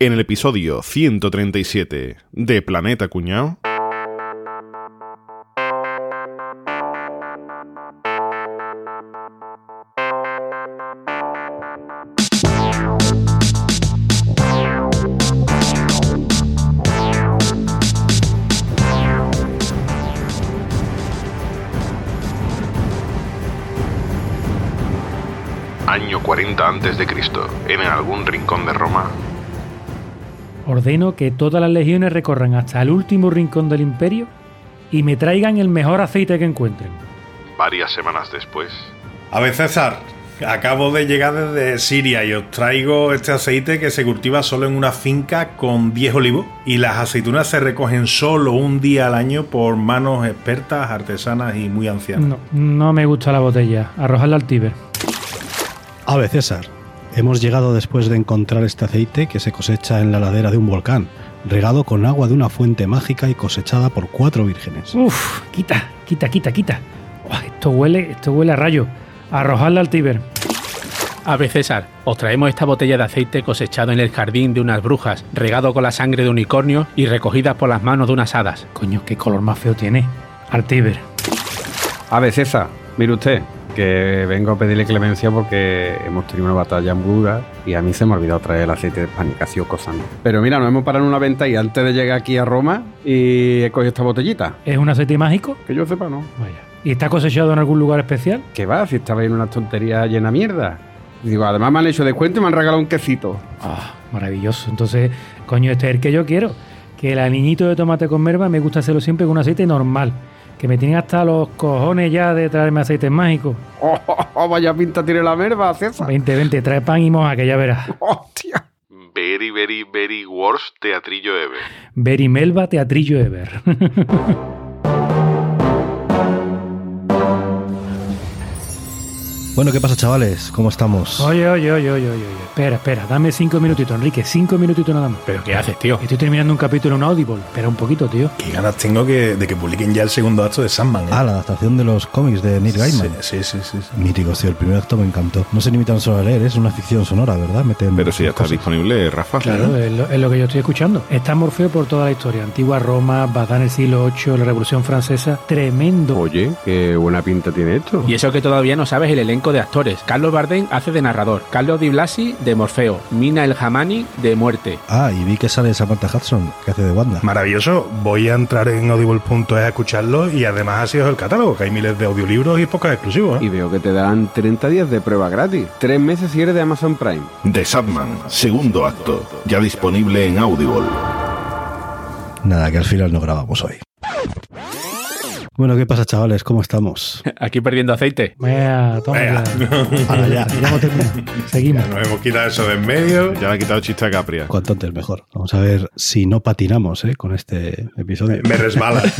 En el episodio 137 de Planeta Cuñao. Año 40 a.C., en algún rincón de Roma, Ordeno que todas las legiones recorran hasta el último rincón del imperio y me traigan el mejor aceite que encuentren. varias semanas después, A ver, César, acabo de llegar desde Siria y os traigo este aceite que se cultiva solo en una finca con 10 olivos y las aceitunas se recogen solo un día al año por manos expertas, artesanas y muy ancianas. No, no me gusta la botella. Arrojarla al Tíber. A ver, César, hemos llegado después de encontrar este aceite que se cosecha en la ladera de un volcán, regado con agua de una fuente mágica y cosechada por cuatro vírgenes. Uf, quita, quita, quita, quita. Esto huele, esto huele a rayo. Arrojarla al Tíber. A ver, César, os traemos esta botella de aceite cosechado en el jardín de unas brujas, regado con la sangre de unicornio y recogidas por las manos de unas hadas. Coño, qué color más feo tiene. Al Tíber. A ver, César, mire usted, que vengo a pedirle clemencia porque hemos tenido una batalla en y a mí se me ha olvidado traer el aceite de panicacio cosano. Pero mira, nos hemos parado en una venta y antes de llegar aquí a Roma y he cogido esta botellita. ¿Es un aceite mágico? Que yo sepa, ¿no? Vaya. ¿Y está cosechado en algún lugar especial? Que va, si estaba en una tontería llena de mierda. Digo, además me han hecho descuento y me han regalado un quesito. Ah, maravilloso. Entonces, coño, este es el que yo quiero. Que el aniñito de tomate con merva me gusta hacerlo siempre con un aceite normal. Que me tienen hasta los cojones ya de traerme aceites mágicos. Oh, oh, oh, vaya pinta tiene la merva, César. Vente, vente, trae pan y moja, que ya verás. Hostia. very, very, very worst teatrillo ever. Very Melba Teatrillo Ever. Bueno, ¿qué pasa, chavales? ¿Cómo estamos? oye, oye, oye, oye, oye, oye. Espera, espera, dame cinco minutitos, Enrique. Cinco minutitos nada más. ¿Pero qué haces, tío? Estoy terminando un capítulo en Audible. Espera un poquito, tío. Qué ganas tengo que, de que publiquen ya el segundo acto de Sandman. ¿eh? Ah, la adaptación de los cómics de Neil Gaiman. Sí, sí, sí, sí, sí. Mítico, tío. El primer acto me encantó. No se limitan solo a leer, es una ficción sonora, ¿verdad? Meten Pero si ya está cosas. disponible, Rafa. Claro, es lo, es lo que yo estoy escuchando. Está Morfeo por toda la historia. Antigua Roma, en el siglo VIII, la Revolución Francesa. Tremendo. Oye, qué buena pinta tiene esto. Y eso que todavía no sabes el elenco de actores. Carlos Bardem hace de narrador, Carlos Di Blasi de Morfeo, Mina El Hamani de Muerte. Ah, y vi que sale Samantha Hudson, que hace de Wanda. Maravilloso. Voy a entrar en audible.es a escucharlo y además así es el catálogo, que hay miles de audiolibros y pocas exclusivos. ¿eh? Y veo que te dan 30 días de prueba gratis. Tres meses si eres de Amazon Prime. The Sandman, segundo acto, ya disponible en Audible. Nada, que al final no grabamos hoy. Bueno, ¿qué pasa, chavales? ¿Cómo estamos? Aquí perdiendo aceite. Vea, toma Venga. ya. Ahora ya, ya hemos terminado. Seguimos. Nos hemos quitado eso de en medio. Ya le he quitado chiste a Capria. Cuanto antes mejor. Vamos a ver si no patinamos ¿eh? con este episodio. Me resbala.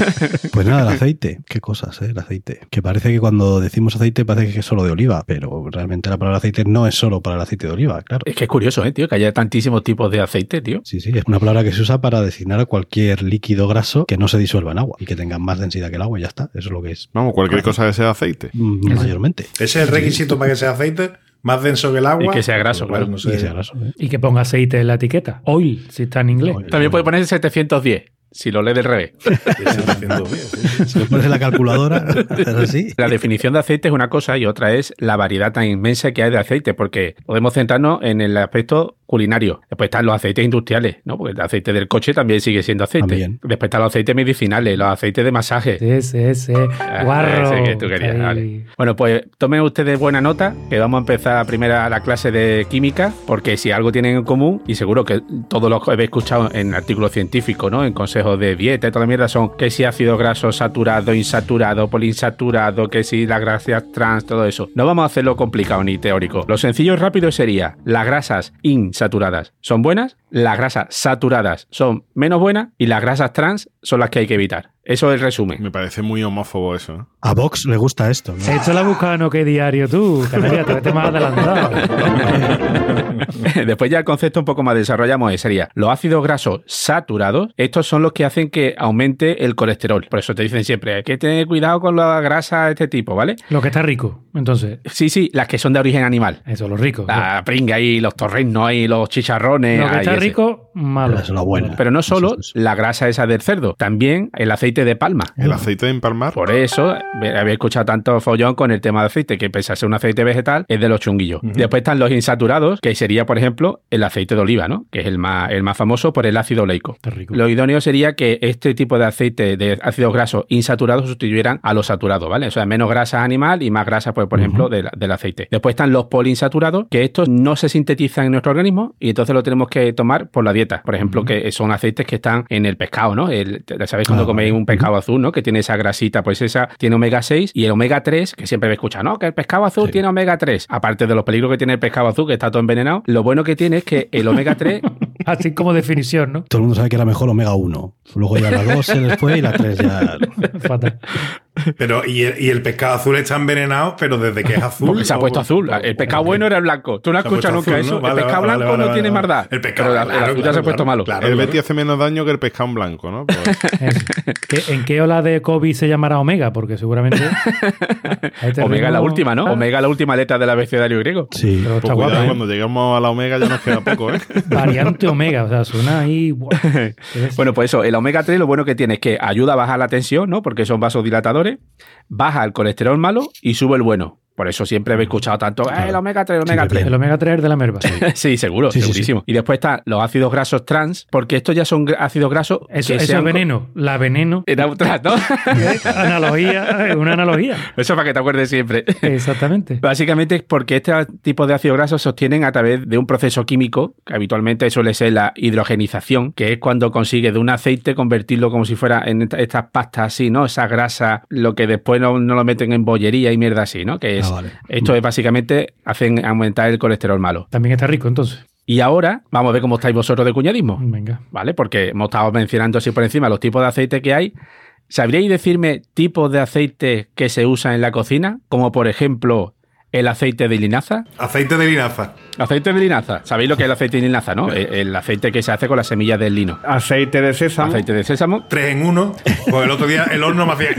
Pues nada, el aceite. Qué cosas, ¿eh? El aceite. Que parece que cuando decimos aceite parece que es solo de oliva, pero realmente la palabra aceite no es solo para el aceite de oliva, claro. Es que es curioso, ¿eh, tío? Que haya tantísimos tipos de aceite, tío. Sí, sí, es una palabra que se usa para designar a cualquier líquido graso que no se disuelva en agua y que tenga más densidad que el agua y ya está. Eso es lo que es Vamos, cualquier cosa que sea aceite. mm, mayormente. Ese es el requisito para que sea aceite, más denso que el agua. Y que sea graso, Pues, claro. no Y sé. que sea graso. ¿eh? Y que ponga aceite en la etiqueta. Oil, si está en inglés. También puede poner 710, si lo lee del revés. Si pones en la calculadora, haces así. La definición de aceite es una cosa y otra es la variedad tan inmensa que hay de aceite, porque podemos centrarnos en el aspecto culinario. Después están los aceites industriales, ¿no? Porque el aceite del coche también sigue siendo aceite. También. Después están los aceites medicinales, los aceites de masaje. Sí, sí, sí. Ah, Guarro. ese que tú querías, Ahí. vale. Bueno, pues tomen ustedes buena nota, que vamos a empezar primero la clase de química, porque si algo tienen en común, y seguro que todos los que habéis escuchado en artículos científicos, ¿no? En consejos de dieta y toda la mierda son que si ácido graso saturado, insaturado, poliinsaturado, que si las grasas trans, todo eso. No vamos a hacerlo complicado ni teórico. Lo sencillo y rápido sería las grasas insaturadas son buenas, las grasas saturadas son menos buenas y las grasas trans son las que hay que evitar. Eso es el resumen. Me parece muy homófobo eso. ¿eh? A Vox le gusta esto. ¿no? Esto has buscado que diario tú, Canaria, te vete más adelantado. Después ya el concepto un poco más desarrollamos eh, sería los ácidos grasos saturados, estos son los que hacen que aumente el colesterol. Por eso te dicen siempre, hay que tener cuidado con la grasa de este tipo, ¿vale? Lo que está rico, entonces. Sí, sí, las que son de origen animal. Eso, lo rico. La pringa y los torrenos y los chicharrones. Lo que ahí está ese. rico, malo. Pero es lo bueno. Pero no solo Eso, eso. la grasa esa del cerdo, también el aceite de palma. El aceite de empalmar. Por eso había escuchado tanto follón con el tema de aceite, que pese a ser un aceite vegetal, es de los chunguillos. Después están los insaturados, que sería, por ejemplo, el aceite de oliva, ¿no? Que es el más, el más famoso por el ácido oleico. Rico. Lo idóneo sería que este tipo de aceite de ácidos grasos insaturados sustituyeran a los saturados, ¿vale? O sea, menos grasa animal y más grasa, pues, por ejemplo, del, del aceite. Después están los poliinsaturados, que estos no se sintetizan en nuestro organismo y entonces lo tenemos que tomar por la dieta. Por ejemplo, que son aceites que están en el pescado, ¿no? El, ¿Sabéis cuando Ah, coméis un pescado azul, ¿no? Que tiene esa grasita, pues esa tiene omega 6 y el omega 3, que siempre me escucha, ¿no? Que el pescado azul Sí. tiene omega 3. Aparte de los peligros que tiene el pescado azul, que está todo envenenado, lo bueno que tiene es que el omega 3 Así como definición, ¿no? Todo el mundo sabe que era mejor Omega 1. Luego ya la 2 se les fue y la 3 ya. Fatal. Pero, y el, y el pescado azul está envenenado, pero desde que es azul. Porque se ha puesto azul. El pescado bueno era el blanco. Tú no has escuchado nunca azul, eso. ¿no? Vale, el pescado vale, blanco vale, no tiene vale. maldad. El pescado, pero el- claro, el azul ya claro, se ha puesto claro, malo. claro. el Betty hace menos daño que el pescado en blanco, ¿no? Pues- Eso. ¿Qué- ¿En qué ola de COVID se llamará Omega? Porque seguramente. Omega la ritmo- última, ¿no? Ah, Omega la última letra del abecedario griego. Sí. Pero pues está cuidado, guapa, ¿eh? cuando lleguemos a la omega ya nos queda poco, ¿eh? Variante Omega, o sea, suena ahí. Bueno, pues eso, el omega 3 lo bueno que tiene es que ayuda a bajar la tensión, ¿no? Porque son vasodilatadores, baja el colesterol malo y sube el bueno. Por eso siempre he escuchado tanto, "Eh, el omega 3, el omega Siempre 3. el Omega 3 es de la merva. Sí, seguro, Sí, sí, segurísimo. Y después están los ácidos grasos trans, porque estos ya son ácidos grasos Eso, que eso sean es veneno. La veneno. Era un trans, ¿no? analogía, una analogía. Eso para que te acuerdes siempre. Exactamente. Básicamente es porque este tipo de ácidos grasos se obtienen a través de un proceso químico, que habitualmente suele ser la hidrogenización, que es cuando consigue de un aceite convertirlo como si fuera en esta- estas pastas así, ¿no? Esa grasa, lo que después no, no lo meten en bollería y mierda así, ¿no? Que es, Ah, vale. esto es básicamente hacen aumentar el colesterol malo. También está rico, entonces. Y ahora vamos a ver cómo estáis vosotros de cuñadismo. Venga. ¿vale? Porque hemos estado mencionando así por encima los tipos de aceite que hay. ¿Sabríais decirme tipos de aceite que se usan en la cocina? Como por ejemplo el aceite de linaza. Aceite de linaza. Aceite de linaza. ¿Sabéis lo que es el aceite de linaza, no? El, el aceite que se hace con las semillas del lino. Aceite de sésamo. Aceite de sésamo. Tres en uno. Pues el otro día el horno me hacía.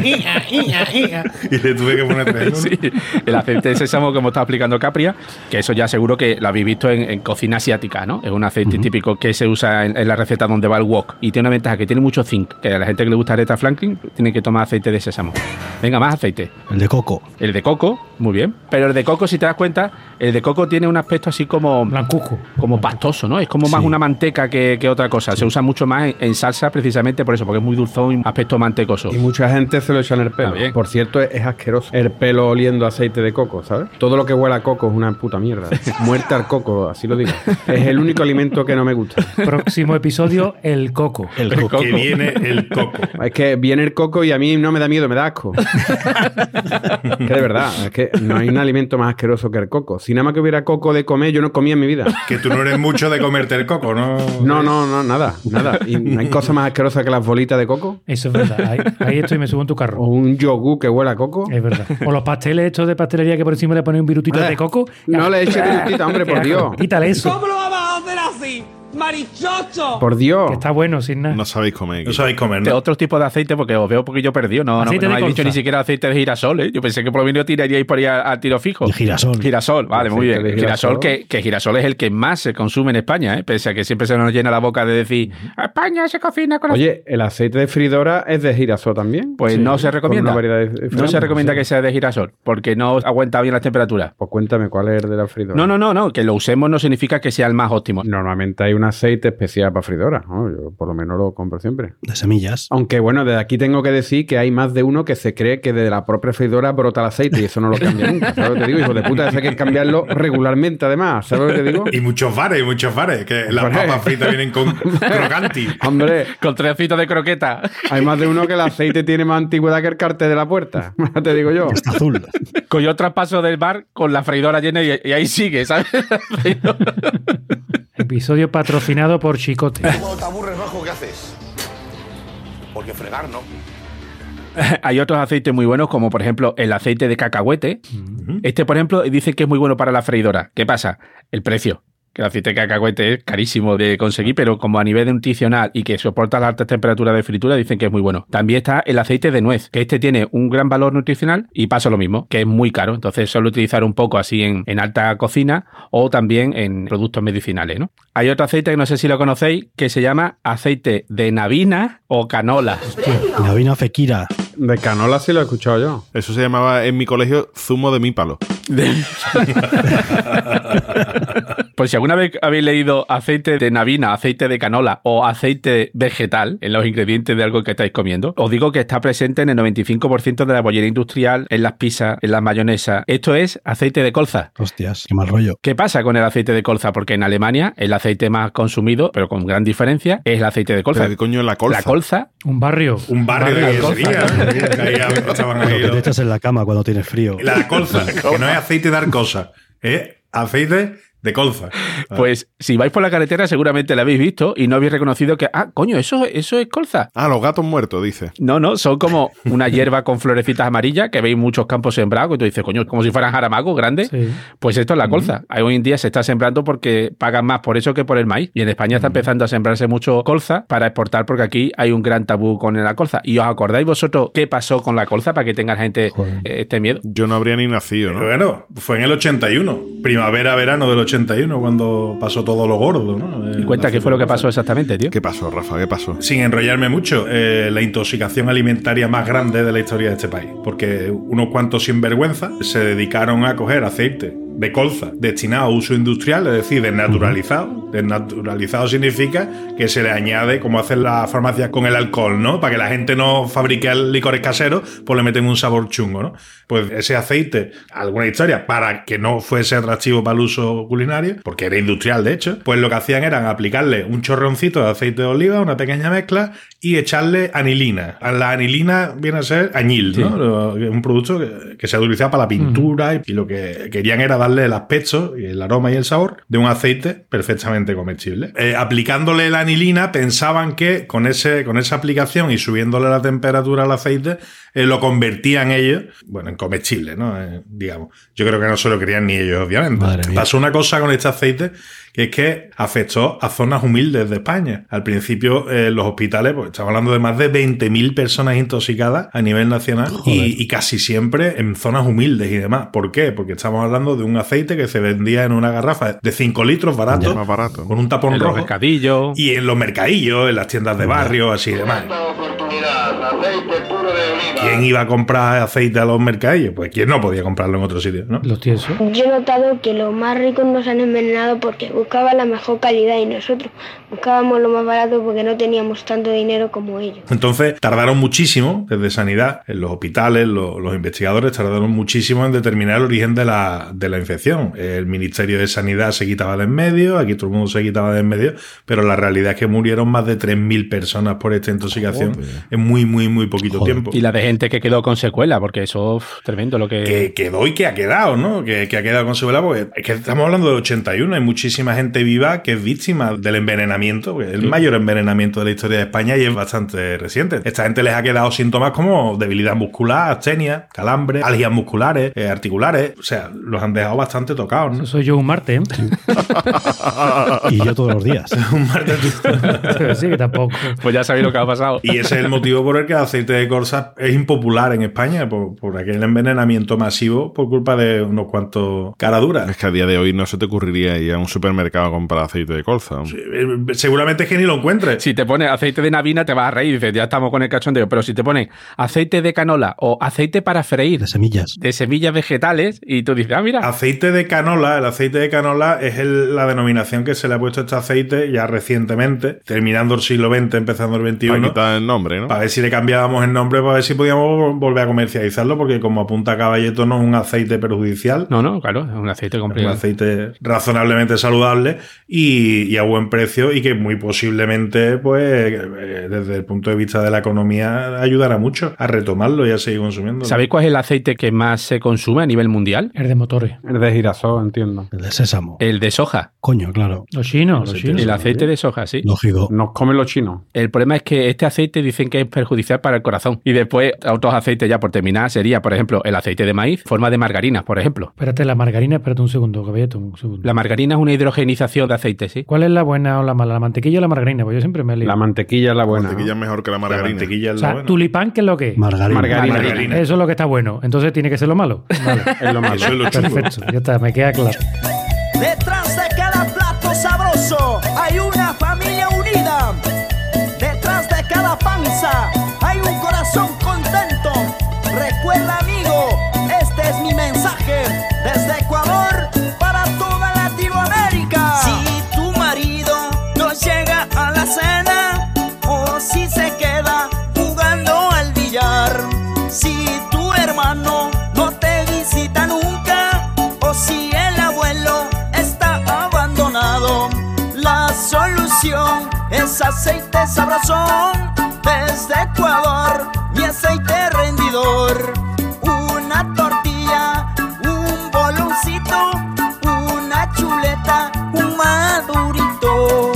Y le tuve que poner tres en uno. Sí, el aceite de sésamo que hemos estado explicando Capria, que eso ya seguro que lo habéis visto en, en cocina asiática, ¿no? Es un aceite típico que se usa en, en la receta donde va el wok y tiene una ventaja que tiene mucho zinc, que a la gente que le gusta Aretha Franklin tiene que tomar aceite de sésamo. Venga, más aceite. El de coco. El de coco, muy bien. Pero el de coco, si te das cuenta, el de coco tiene un aspecto así como, Blancuzco. como pastoso, ¿no? Es como más Sí. una manteca que, que otra cosa. Se usa mucho más en, en salsa precisamente por eso, porque es muy dulzón y aspecto mantecoso. Y mucha gente se lo echa en el pelo. Por cierto, es, es asqueroso. El pelo oliendo aceite de coco, ¿sabes? Todo lo que huele a coco es una puta mierda. Muerte al coco, así lo digo. Es el único alimento que no me gusta. Próximo episodio, el coco. El El coco. coco. Que viene el coco. Es que viene el coco y a mí no me da miedo, me da asco. que de verdad, es que no hay un alimento más asqueroso que el coco. Si nada más que hubiera coco de comer, yo no comía en mi vida. Que tú no eres mucho de comerte el coco, ¿no? No, no, no, nada, nada. ¿Y no hay cosa más asquerosa que las bolitas de coco? Eso es verdad. Ahí, ahí estoy, me subo en tu ¿O carro. un yogur que huele a coco? Es verdad. O los pasteles estos de pastelería que por encima le ponen un virutito de coco. No le eches virutita, hombre, por Dios. Quítale eso. ¿Cómo lo vamos a hacer así? ¡Marichocho! Por Dios. Que está bueno, sin nada. No sabéis comer. No sabéis comer, de ¿no? otros tipos de aceite, porque os veo porque yo perdido. No, no, no de habéis dicho ni siquiera aceite de girasol, ¿eh? Yo pensé que por lo menos tiraríais por ahí a, a tiro fijo. El girasol. Girasol, vale, muy bien. Girasol, girasol. que, que girasol es el que más se consume en España, ¿eh? Pese a que siempre se nos llena la boca de decir, España se cocina con Oye, el aceite de fridora es de girasol también. Pues Sí, no se recomienda. una variedad de- No se recomienda sí. que sea de girasol, porque no aguanta bien las temperaturas. Pues cuéntame cuál es el de la fridora. No, no, no, no, que lo usemos no significa que sea el más óptimo. Normalmente hay un aceite especial para fridora. ¿no? Yo por lo menos lo compro siempre. De semillas. Aunque bueno, desde aquí tengo que decir que hay más de uno que se cree que de la propia freidora brota el aceite y eso no lo cambia nunca. ¿Sabes lo que te digo? Hijo de puta, eso hay que cambiarlo regularmente además. ¿Sabes lo que te digo? Y muchos bares, y muchos bares. Que las papas fritas vienen con crocanti. Hombre, Con trocitos de croqueta. hay más de uno que el aceite tiene más antigüedad que el cartel de la puerta. te digo yo. Está azul. Con yo traspaso del bar con la freidora llena y, y ahí sigue, ¿sabes? Episodio patrocinado por Chicote. Cuando te aburres, Bajo, ¿qué haces? Porque fregar, ¿no? Hay otros aceites muy buenos, como por ejemplo el aceite de cacahuete. Este, por ejemplo, dice que es muy bueno para la freidora. ¿Qué pasa? El precio. Que el aceite de cacahuete es carísimo de conseguir, pero como a nivel nutricional y que soporta las altas temperaturas de fritura, dicen que es muy bueno. También está el aceite de nuez, que este tiene un gran valor nutricional y pasa lo mismo, que es muy caro. Entonces suele utilizar un poco así en, en alta cocina o también en productos medicinales. ¿no? Hay otro aceite que no sé si lo conocéis, que se llama aceite de navina o canola. Navina Fekira. De canola sí lo he escuchado yo. Eso se llamaba en mi colegio zumo de mi palo. Pues si alguna vez habéis leído aceite de navina, aceite de canola o aceite vegetal en los ingredientes de algo que estáis comiendo, os digo que está presente en el 95% de la bollería industrial, en las pizzas, en las mayonesas. Esto es aceite de colza. Hostias, qué mal rollo. ¿Qué pasa con el aceite de colza? Porque en Alemania el aceite más consumido, pero con gran diferencia, es el aceite de colza. ¿Pero qué coño es la colza? La colza, Un barrio. Un barrio de de colza. Te echas en la cama cuando tienes frío. La colza, que no es aceite de arcosa, es aceite de colza. pues si vais por la carretera seguramente la habéis visto y no habéis reconocido que, ah, coño, eso, eso es colza. Ah, los gatos muertos, dice. No, no, son como una hierba con florecitas amarillas que veis muchos campos sembrados y tú dices, coño, como si fueran jaramagos grandes. Sí. Pues esto es la colza. Hoy en día se está sembrando porque pagan más por eso que por el maíz. Y en España está empezando a sembrarse mucho colza para exportar porque aquí hay un gran tabú con la colza. ¿Y os acordáis vosotros qué pasó con la colza para que tenga la gente Joder. eh, este miedo? Yo no habría ni nacido, Pero ¿no? bueno, fue en el 81, primavera-verano del 81, cuando pasó todo lo gordo, ¿no? Y cuenta La qué fue lo que pasó exactamente, tío. ¿Qué pasó, Rafa? ¿Qué pasó? Sin enrollarme mucho, eh, la intoxicación alimentaria más grande de la historia de este país. Porque unos cuantos sinvergüenza se dedicaron a coger aceite de colza destinado a uso industrial, es decir, desnaturalizado. Desnaturalizado significa que se le añade, como hacen las farmacias con el alcohol, ¿no? Para que la gente no fabrique licores caseros, pues le meten un sabor chungo, ¿no? Pues ese aceite, alguna historia, para que no fuese atractivo para el uso culinario, porque era industrial de hecho, pues lo que hacían era aplicarle un chorroncito de aceite de oliva, una pequeña mezcla, y echarle anilina. La anilina viene a ser añil, ¿no? Un producto que, que se utilizaba para la pintura y, y lo que querían era darle el aspecto y el aroma y el sabor de un aceite perfectamente comestible. Eh, aplicándole la anilina, pensaban que con, ese, con esa aplicación y subiéndole la temperatura al aceite, eh, lo convertían ellos, bueno, en comestible, ¿no? Eh, digamos. Yo creo que no se lo querían ni ellos, obviamente. Pasó una cosa con este aceite que es que afectó a zonas humildes de España. Al principio, eh, los hospitales, pues estamos hablando de más de 20.000 personas intoxicadas a nivel nacional y, y casi siempre en zonas humildes y demás. ¿Por qué? Porque estamos hablando de un aceite que se vendía en una garrafa de 5 litros barato, Más barato. con un tapón En los rojo. mercadillos. Y en los mercadillos, en las tiendas de barrio, así y demás. ¿Quién iba a comprar aceite a los mercadillos? Pues quién no podía comprarlo en otro sitio, ¿no? Los tiesos. Yo he notado que los más ricos nos han envenenado porque buscaban la mejor calidad y nosotros buscábamos lo más barato porque no teníamos tanto dinero como ellos. Entonces tardaron muchísimo desde sanidad, en los hospitales, lo- los investigadores tardaron muchísimo en determinar el origen de la, de la infección. El Ministerio de Sanidad se quitaba de en medio, aquí todo el mundo se quitaba de en medio, pero la realidad es que murieron más de 3.000 personas por esta intoxicación en muy, muy, muy poquito Joder. tiempo. Y la de gente que quedó con secuela, porque eso uf, tremendo lo que... que quedó y que ha quedado, ¿no? Que, que ha quedado con secuela, porque es que estamos hablando del 81, hay muchísima gente viva que es víctima del envenenamiento, porque es el mayor envenenamiento de la historia de España y es bastante reciente. Esta gente les ha quedado síntomas como debilidad muscular, astenia, calambre, algias musculares, eh, articulares, o sea, los han dejado bastante tocados, ¿no? Eso soy yo un martes, ¿eh? Y yo todos los días. Un martes sí, que tampoco. Pues ya sabéis lo que ha pasado. Y ese es el motivo por el que el aceite de es impopular en España, por, por aquel envenenamiento masivo por culpa de unos cuantos caraduras. Es que a día de hoy no se te ocurriría ir a un supermercado a comprar aceite de colza. Eh, Seguramente es que ni lo encuentres. Si te pones aceite de navina te vas a reír y dices, ya estamos con el cachondeo. Pero si te pones aceite de canola o aceite para freír De semillas. de semillas vegetales y tú dices, ah, mira, Aceite de canola, el aceite de canola es el- la denominación que se le ha puesto a este aceite ya recientemente, terminando el siglo XX, empezando el XXI, Para quitar el nombre, ¿no? para ver si le cambiábamos el nombre, para ver si podíamos volver a comercializarlo, porque como apunta Caballeto no es un aceite perjudicial, no, no, claro, es un aceite es un complicado. aceite razonablemente saludable y, y a buen precio y que muy posiblemente, pues, eh, desde el punto de vista de la economía, ayudará mucho a retomarlo y a seguir consumiendo. ¿Sabéis cuál es el aceite que más se consume a nivel mundial? El de motores. El de girasol, entiendo. El de sésamo. El de soja. Coño, claro. Los chinos, los chinos. El aceite de soja, sí. Lógico. Nos comen los chinos. El problema es que este aceite dicen que es perjudicial para el corazón. Y después, otros aceites ya por terminar, sería, por ejemplo, el aceite de maíz, forma de margarina, por ejemplo. Espérate, la margarina, espérate un segundo, caballito, un segundo. La margarina es una hidrogenización de aceite, ¿sí? ¿Cuál es la buena o la mala? ¿La mantequilla o la margarina? Pues yo siempre me lío. La mantequilla es la La buena. mantequilla es mejor que la La margarina. o sea, la buena. tulipán, ¿qué es lo que es? Margarina. Margarina. Margarina. Eso es lo que está bueno. Entonces tiene que ser lo malo. Vale. Es lo malo. Eso es lo chungo. Perfecto, ya está, me queda claro. Detrás de cada plato sabroso hay una familia unida. Detrás de cada panza aceite sabrosón desde Ecuador, mi aceite rendidor. Una tortilla, un boloncito, una chuleta, un madurito.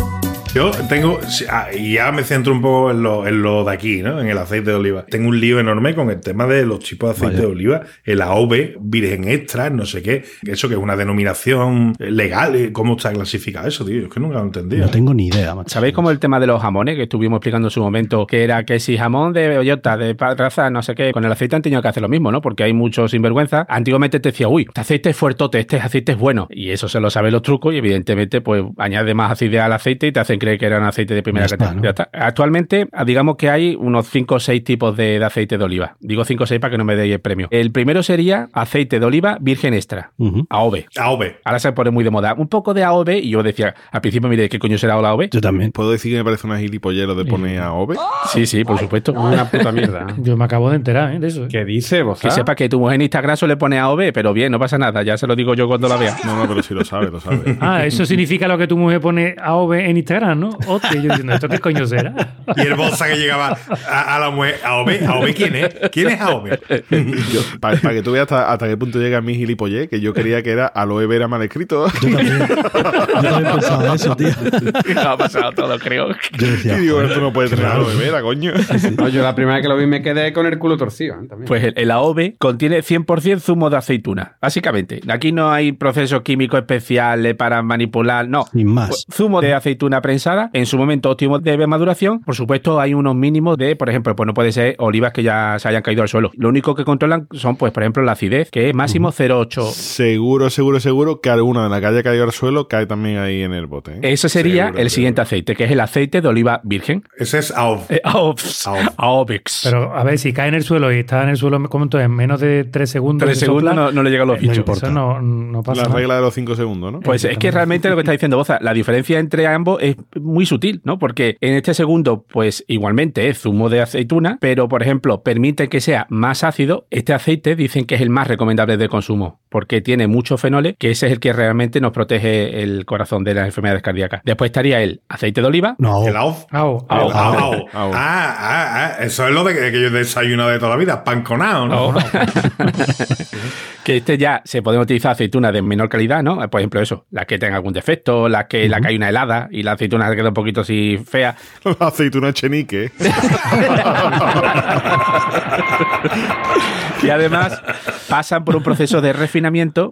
Yo tengo, ah, y ya me centro un poco en lo, en lo de aquí, ¿no? En el aceite de oliva. Tengo un lío enorme con el tema de los tipos de aceite Vaya. de oliva, el AOV, virgen extra, no sé qué. Eso que es una denominación legal. ¿eh? ¿Cómo está clasificado eso, tío? Es que nunca lo he entendido. No tengo ni idea, macho. ¿Sabéis cómo el tema de los jamones que estuvimos explicando en su momento? Que era que si jamón de bellota, de raza, no sé qué, con el aceite han tenido que hacer lo mismo, ¿no? Porque hay muchos sinvergüenza. Antiguamente te decía, uy, este aceite es fuertote, este aceite es bueno. Y eso se lo saben los trucos y evidentemente pues añade más acidez al aceite y te hacen creer que era un aceite de primera Ya está, categoría. ¿no? Ya está. Actualmente, digamos que hay unos 5 o 6 tipos de, de aceite de oliva. Digo 5 o 6 para que no me deis el premio. El primero sería aceite de oliva virgen extra, Ujú. AOV. AOV. Ahora se pone muy de moda. Un poco de AOV y yo decía, al principio, mire, ¿qué coño será la AOV? Yo también. ¿Puedo decir que me parece una gilipollero de poner a OVE? Sí, sí, por supuesto. Una puta mierda. Yo me acabo de enterar ¿eh? de eso. ¿eh? ¿Qué dice vos? Que sepa que tu mujer en Instagram suele pone AOV, pero bien, no pasa nada, ya se lo digo yo cuando la vea. No, no, pero sí lo sabe, lo sabe. Ah, eso significa lo que tu mujer pone AOV en Instagram, ¿no? Hostia, yo diciendo, ¿esto qué coño será? Y el bolsa que llegaba a, a la mujer. ¿AOV? ¿AOV quién es? ¿Quién es AOV? Para que tú veas hasta, hasta qué punto llega mi gilipollez, que yo creía que era aloe vera mal escrito. Yo también. Yo también pensaba eso, tío. ha pasado todo, creo. Yo decía, y digo, esto no puede tener aloe vera, coño. No, yo la primera vez que lo vi me quedé con el culo torcido. ¿eh? También. Pues el, el contiene 100% zumo de aceituna, básicamente. Aquí no hay procesos químicos especiales para manipular, no. Sin más. Zumo de aceituna prensada, en su momento óptimo de maduración. Por supuesto, hay unos mínimos de, por ejemplo, pues no puede ser olivas que ya se hayan caído al suelo. Lo único que controlan son, pues, por ejemplo, la acidez, que es máximo 0,8. Seguro, seguro, seguro que alguna de las que haya caído al suelo cae también ahí en el bote. ¿eh? Ese sería Seguro, el siguiente aceite, que es el aceite de oliva virgen. Ese es AOV. Eh, AOVs. AOV. AOVix. Pero a ver, si cae en el suelo y está en el suelo, como entonces, en menos de 3 segundos. Tres se segundos sopla, no, no le llegan los eh, bichos. importa. Eso no, no pasa La nada. regla de los 5 segundos, ¿no? Pues es que realmente lo que está diciendo Boza, la diferencia entre ambos es muy sutil, ¿no? Porque en este segundo, pues igualmente es zumo de aceituna, pero por ejemplo, permite que sea más ácido. Este aceite dicen que es el más recomendable de consumo, porque tiene muchos fenoles, que ese es el que realmente nos protege el corazón de las enfermedades cardíacas. Después estaría el aceite de oliva. No, El AOV. Ao, Ao, ao. Ah, ah, ah, eso es lo de que, que yo desayuno de toda la vida, pan con ao, ¿no? Que este ya se pueden utilizar aceitunas de menor calidad, ¿no? Por ejemplo, eso, las que tengan algún defecto, las que la que hay una helada y la aceituna se queda un poquito así fea. La aceituna chenique. Y además pasan por un proceso de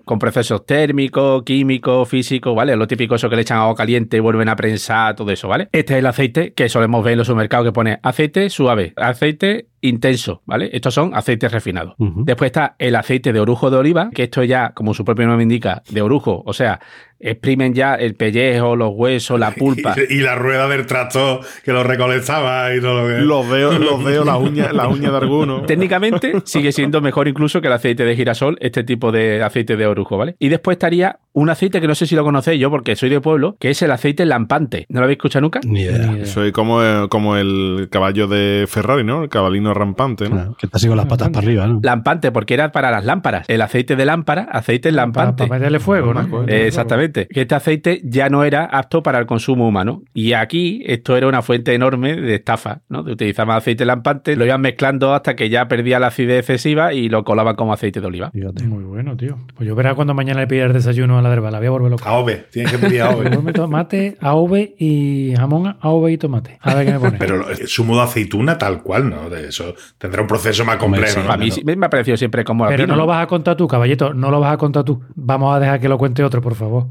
con procesos térmicos, químicos, físicos, ¿vale? Lo típico eso que le echan agua caliente, vuelven a prensar, todo eso, ¿vale? Este es el aceite que solemos ver en los supermercados que pone aceite suave, aceite intenso, ¿vale? Estos son aceites refinados. Después está el aceite de orujo de oliva, que esto ya, como su propio nombre indica, de orujo, o sea, exprimen ya el pellejo, los huesos, la pulpa. Y, y la rueda del tractor que lo recolectaba y todo lo que. Los dedos, los dedos, las uñas, las uñas de alguno. Técnicamente sigue siendo mejor incluso que el aceite de girasol, este tipo de aceite de orujo, ¿vale? Y después estaría un aceite que no sé si lo conocéis yo porque soy de pueblo, que es el aceite lampante. ¿No lo habéis escuchado nunca? ni idea. Ni idea. Soy como, eh, como el caballo de Ferrari, ¿no? El cabalino rampante, ¿no? Claro, que te así con las patas para arriba, ¿no? Lampante, porque era para las lámparas. El aceite de lámpara, aceite lampante. Para meterle fuego, ¿no? Pues, Eh, exactamente. Que este aceite ya no era apto para el consumo humano. Y aquí esto era una fuente enorme de estafa, ¿no? De utilizar más aceite lampante, lo iban mezclando hasta que ya perdía la acidez excesiva y lo colaban como aceite de oliva. Muy bueno, tío. Pues yo verá cuando mañana le pida el desayuno a la derba, la voy a volver loca. AOVE, tienes que pedir AOVE. Tomate, AOVE y jamón, AOVE y tomate. A ver qué me pone. Pero el zumo de aceituna tal cual, ¿no? De eso tendrá un proceso más complejo, ¿no? A mí sí- me ha parecido siempre como Pero aquí, no lo vas a contar tú, caballito, no lo vas a contar tú. Vamos a dejar que lo cuente otro, por favor.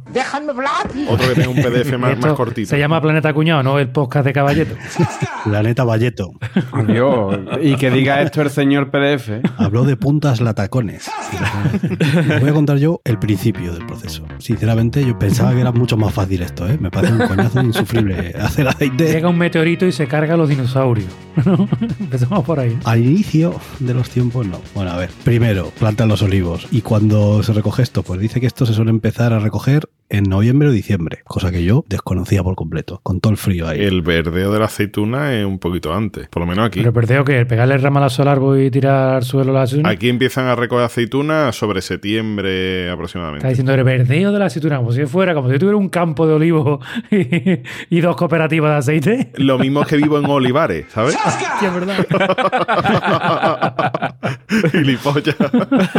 Otro que tenga un PDF más, más cortito. Se llama Planeta Cuñado, no el podcast de Caballeto. Planeta Valleto. Adiós. Y que diga esto el señor PDF. Habló de puntas latacones. Os voy a contar yo el principio del proceso. Sinceramente, yo pensaba que era mucho más fácil esto, ¿eh? Me parece un coñazo insufrible hacer aceite. Llega un meteorito y se carga a los dinosaurios. ¿no? Empezamos por ahí. Al inicio de los tiempos, no. Bueno, a ver. Primero, plantan los olivos. Y cuando se recoge esto, pues dice que esto se suele empezar a recoger en noviembre o diciembre. Cosa que yo desconocía por completo. Con todo el frío ahí. El verdeo de la aceituna es un poquito antes, por lo menos aquí. Pero perdeo que pegarle el ramalazo al árbol y tirar al suelo la aceituna. Aquí empiezan a recoger aceituna sobre septiembre Está aproximadamente. diciendo el verdeo de la aceituna, como si fuera, como si tuviera un campo de olivos y, y dos cooperativas de aceite. Lo mismo que vivo en Olivares, ¿sabes? Sí, es verdad. Gilipollas.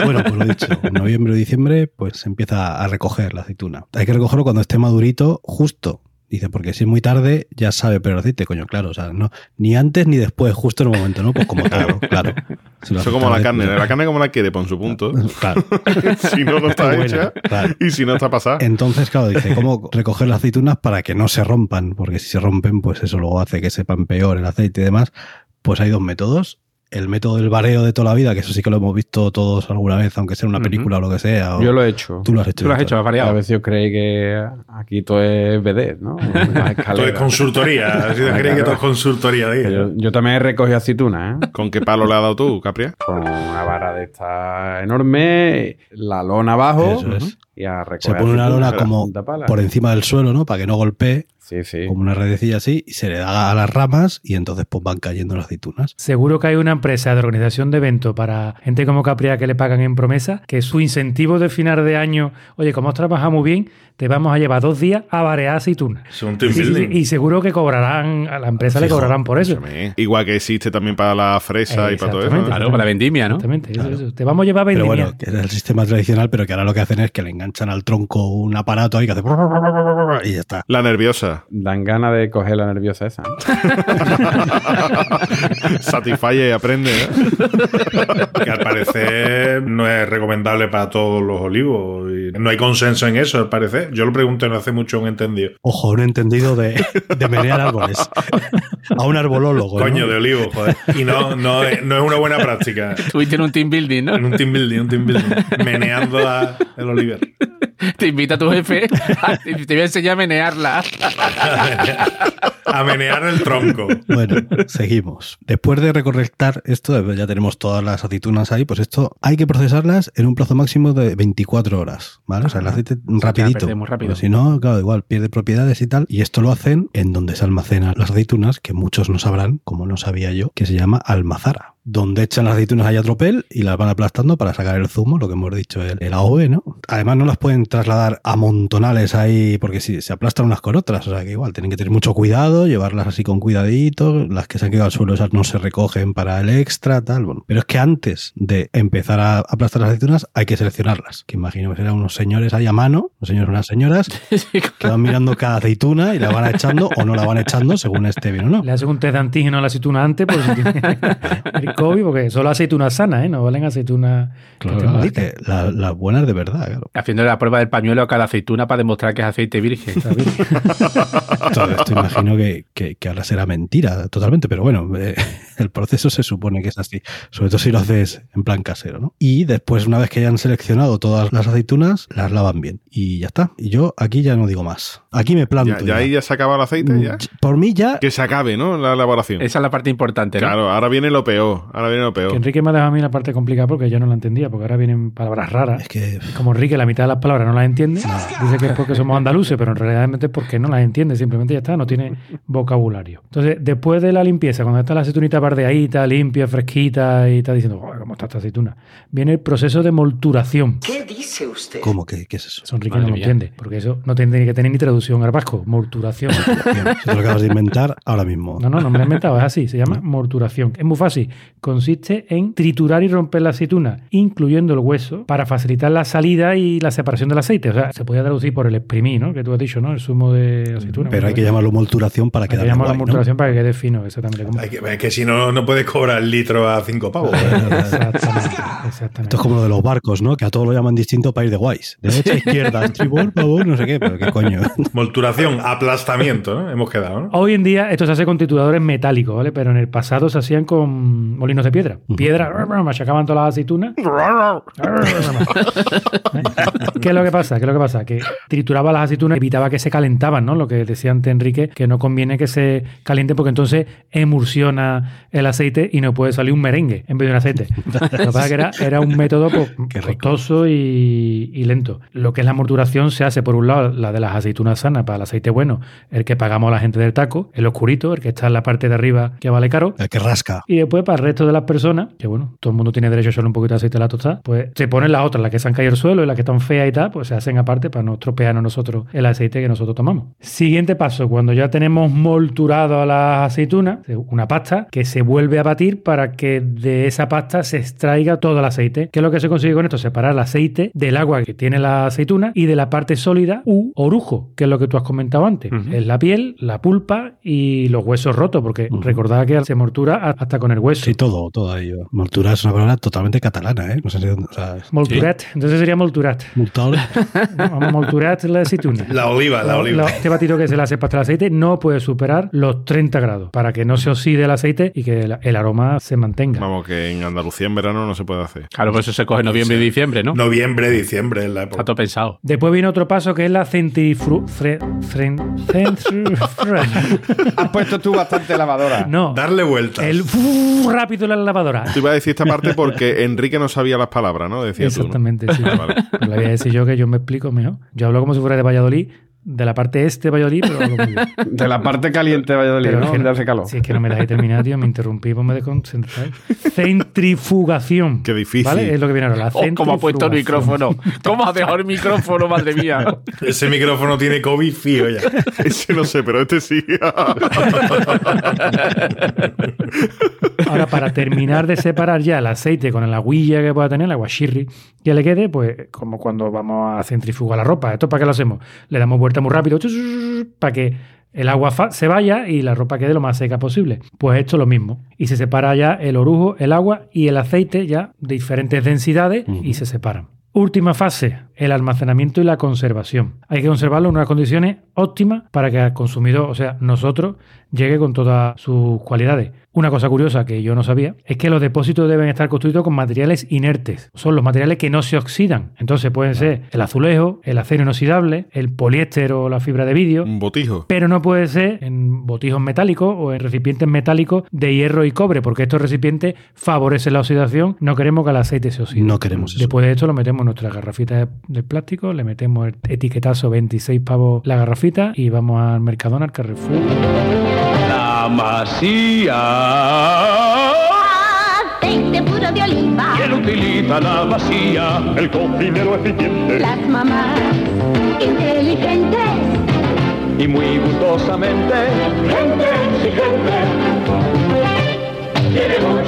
Bueno, pues lo dicho, en noviembre o diciembre, pues se empieza a recoger la aceituna. Hay que recogerlo cuando esté madurito, justo. Dice, porque si es muy tarde, ya sabe pero aceite, coño, claro. O sea, no, ni antes ni después, justo en el momento, ¿no? Pues como todo, claro. Lo Eso como la carne. La carne como la quiere, pon su punto. Claro. si no, no está hecha. claro. Y si no está pasada. Entonces, claro, dice, ¿cómo recoger las aceitunas para que no se rompan? Porque si se rompen, pues eso luego hace que sepan peor el aceite y demás. Pues hay dos métodos. El método del bareo de toda la vida, que eso sí que lo hemos visto todos alguna vez, aunque sea una película o lo que sea. o- Yo lo he hecho. Tú lo has hecho. Tú lo has hecho, has A variado. ver si os creéis que aquí todo es BD, ¿no? Todo es consultoría. Si te crees que todo es consultoría, digo. Yo, yo también he recogido aceitunas, ¿eh? ¿Con qué palo le has dado tú, Capria? Con una vara de esta enorme, la lona abajo Eso es. y a recoger Se pone una lona como por encima del suelo, ¿no? Para que no golpee, Sí, sí. como una redecilla así, y se le da a las ramas y entonces pues van cayendo las aceitunas. Seguro que hay una empresa de organización de eventos para gente como Capria que le pagan en promesa, que su incentivo de final de año, oye, como has trabajado muy bien, te vamos a llevar dos días a barear aceitunas. Es un team Y, building. y seguro que cobrarán, a la empresa le cobrarán por eso. Escúchame. Igual que existe también para la fresa y para todo eso. Claro, para la vendimia, ¿no? Exactamente, eso, eso. Te vamos a llevar a Pero vendimia. bueno, que es el sistema tradicional, pero que ahora lo que hacen es que le enganchan al tronco un aparato ahí que hace y ya está. La nerviosa. Dan ganas de coger la nerviosa esa. ¿no? Satisfyer y aprende. ¿eh? que al parecer no es recomendable para todos los olivos. Y no hay consenso en eso, al parecer. Yo lo pregunté no hace mucho un entendido. Ojo, un entendido de, de menear árboles. A un arbolólogo. ¿no? Coño de olivo, joder. Y no, no, es, no es una buena práctica. Tuviste en un team building, ¿no? En un team building, un team building. Meneando a el Oliver. Te invita a tu jefe y te voy a enseñar a menearla. A menear el tronco. Bueno, seguimos. Después de recolectar esto, ya tenemos todas las aceitunas ahí, pues esto hay que procesarlas en un plazo máximo de 24 horas, ¿vale? O sea, el aceite rapidito. pierde muy rápido. Si no, claro, igual pierde propiedades y tal. Y esto lo hacen en donde se almacenan las aceitunas, que muchos no sabrán, como no sabía yo, que se llama almazara. Donde echan las aceitunas ahí a tropel y las van aplastando para sacar el zumo, lo que hemos dicho, el, el AOE, ¿no? Además, no las pueden trasladar a montonales ahí, porque si se aplastan unas con otras, o sea que igual tienen que tener mucho cuidado, llevarlas así con cuidadito, las que se han quedado al suelo esas no se recogen para el extra, tal, bueno. Pero es que antes de empezar a aplastar las aceitunas hay que seleccionarlas, que imagino que serán unos señores ahí a mano, unos señores unas señoras, que van mirando cada aceituna y la van echando o no la van echando según esté bien o no. Le hacen un test de antígeno a la aceituna antes tiene el COVID, porque solo aceitunas sanas, ¿eh? No valen aceitunas que Claro, es la- las buenas de verdad, claro. Haciendo la prueba del pañuelo a cada aceituna para demostrar que es aceite virgen. Todo esto imagino que, que- que ahora será mentira totalmente, pero bueno, eh, el proceso se supone que es así, sobre todo si lo haces en plan casero, ¿no? Y después, una vez que hayan seleccionado todas las aceitunas, las lavan bien. Y ya está. Y yo aquí ya no digo más. Aquí me planto. Ya, ya ahí ya se acaba el aceite, ya. Por mí ya... Que se acabe, ¿no? La elaboración. Esa es la parte importante, ¿no? Claro, ahora viene lo peor. Ahora viene lo Que peor. Enrique me ha dejado a mí la parte complicada porque yo no la entendía, porque ahora vienen palabras raras. Es que Como Enrique la mitad de las palabras no las entiende, dice que es porque somos andaluces, pero en realidad es porque no las entiende, simplemente ya está, no tiene vocabulario. Entonces, después de la limpieza, cuando está la aceitunita bardeadita, limpia, fresquita y está diciendo, "Joder, ¿cómo está esta aceituna? Viene el proceso de molturación. ¿Qué dice usted? ¿Cómo? ¿Qué, qué es eso? Eso Enrique Madre no lo entiende, porque eso no tiene que tener ni traducción al vasco, molturación. Se te lo acabas de inventar ahora mismo. No, no, no me lo he inventado, es así, se llama morturación. Es muy fácil, consiste en triturar y romper la aceituna, incluyendo el hueso, para facilitar la salida y la separación del aceite. O sea, se podía traducir por el exprimir, ¿no? Que tú has dicho, ¿no? El zumo de aceituna. Pero hay que llamarlo molturación para Hay que quedar llamarlo guay, ¿no? morturación para que quede fino, exactamente. Hay que, es que si no, no puedes cobrar el litro a cinco pavos. Exactamente, Esto exactamente. es como lo de los barcos, ¿no? Que a todos lo llaman distinto para ir de guays. Derecha, izquierda, estribor, favor, no sé qué, pero qué coño. Molturación, aplastamiento, ¿no? Hemos quedado, ¿no? Hoy en día esto se hace con trituradores metálicos, ¿vale? Pero en el pasado se hacían con molinos de piedra. Piedra, machacaban todas las aceitunas. ¿Qué es lo que pasa? ¿Qué es lo que pasa? Que trituraba las aceitunas, evitaba que se calentaban, ¿no? Lo que decía antes Enrique, que no conviene que se caliente porque entonces emulsiona el aceite y no puede salir un merengue en vez de un aceite. Lo que pasa es que era, era un método pues, costoso y, y lento. Lo que es la morturación se hace por un lado la de las aceitunas sanas para el aceite bueno, el que pagamos a la gente del taco, el oscurito, el que está en la parte de arriba que vale caro. El que rasca. Y después para el resto de las personas, que bueno, todo el mundo tiene derecho a echarle un poquito de aceite a la tostada, pues se ponen las otras, las que se han caído al suelo y las que están feas y tal, pues se hacen aparte para no estropearnos nosotros el aceite que nosotros tomamos. Siguiente paso, cuando ya tenemos molturado a las aceitunas, una pasta que se vuelve a batir para que de esa pasta se extraiga todo el aceite. ¿Qué es lo que se consigue con esto? Separar el aceite del agua que tiene la aceituna y de la parte sólida u orujo, que es lo que tú has comentado antes. Es la piel, la pulpa y los huesos rotos, porque Ujú. recordad que se mortura hasta con el hueso. Sí, todo, todo ahí. Moltura es una palabra totalmente catalana, ¿eh? No sé dónde. O sea, Molturat, entonces sería molturat. multar. ¿no? Molturat la aceituna. La oliva, la oliva. Este batido que se le hace para el aceite no puede superar los 30 grados para que no se oxide el aceite y que el, el aroma se mantenga. Vamos, que en Andalucía en verano no se puede hacer. Claro, por eso se coge noviembre y diciembre, ¿no? Noviembre, diciembre es la Está época. todo pensado. Después viene otro paso que es la centrifru... fre- fren- centrifru- Has puesto tú bastante lavadora. no, Darle vueltas. el rápido la lavadora. Tú ibas a decir esta parte porque Enrique no sabía las palabras, ¿no? Decía tú, ¿no? Exactamente, sí. Ah, vale. Pero le voy a decir yo que yo me explico mejor. Yo hablo como si fuera de Valladolid, de la parte este de Valladolid, pero hablo muy bien. De la parte caliente de Valladolid, Pero ¿no? que Donde hace calor. Si es que no me dejáis terminar, tío, me interrumpí, pues me desconcentráis. Centrifugación. Qué difícil. ¿Vale? Es lo que viene ahora. La Oh, ¿Cómo ha puesto el micrófono? ¿Cómo ha dejado el micrófono, madre mía? Ese micrófono tiene COVID fijo ya. Ese no sé, pero este sí. Ahora, para terminar de separar ya el aceite con el agüilla que pueda tener, el aguachirri, que le quede, pues como cuando vamos a centrifugar la ropa. ¿Esto para qué lo hacemos? Le damos vuelta muy rápido para que el agua se vaya y la ropa quede lo más seca posible. Pues esto es lo mismo. Y se separa ya el orujo, el agua y el aceite ya de diferentes densidades y se separan. Última fase, el almacenamiento y la conservación. Hay que conservarlo en unas condiciones óptimas para que al consumidor, o sea, nosotros, llegue con todas sus cualidades. Una cosa curiosa que yo no sabía es que los depósitos deben estar construidos con materiales inertes. Son los materiales que no se oxidan. Entonces pueden ser el azulejo, el acero inoxidable, el poliéster o la fibra de vidrio. Un botijo. Pero no puede ser en botijos metálicos o en recipientes metálicos de hierro y cobre, porque estos recipientes favorecen la oxidación. No queremos que el aceite se oxide. No queremos eso. Después de esto lo metemos en nuestra garrafita de, de plástico, le metemos el etiquetazo 26 pavos la garrafita y vamos al Mercadona, al Carrefour. La masía. Aceite puro de oliva. ¿Quién utiliza la masía? El cocinero eficiente. Las mamás inteligentes. Y muy gustosamente. Gente exigente. Alicientes.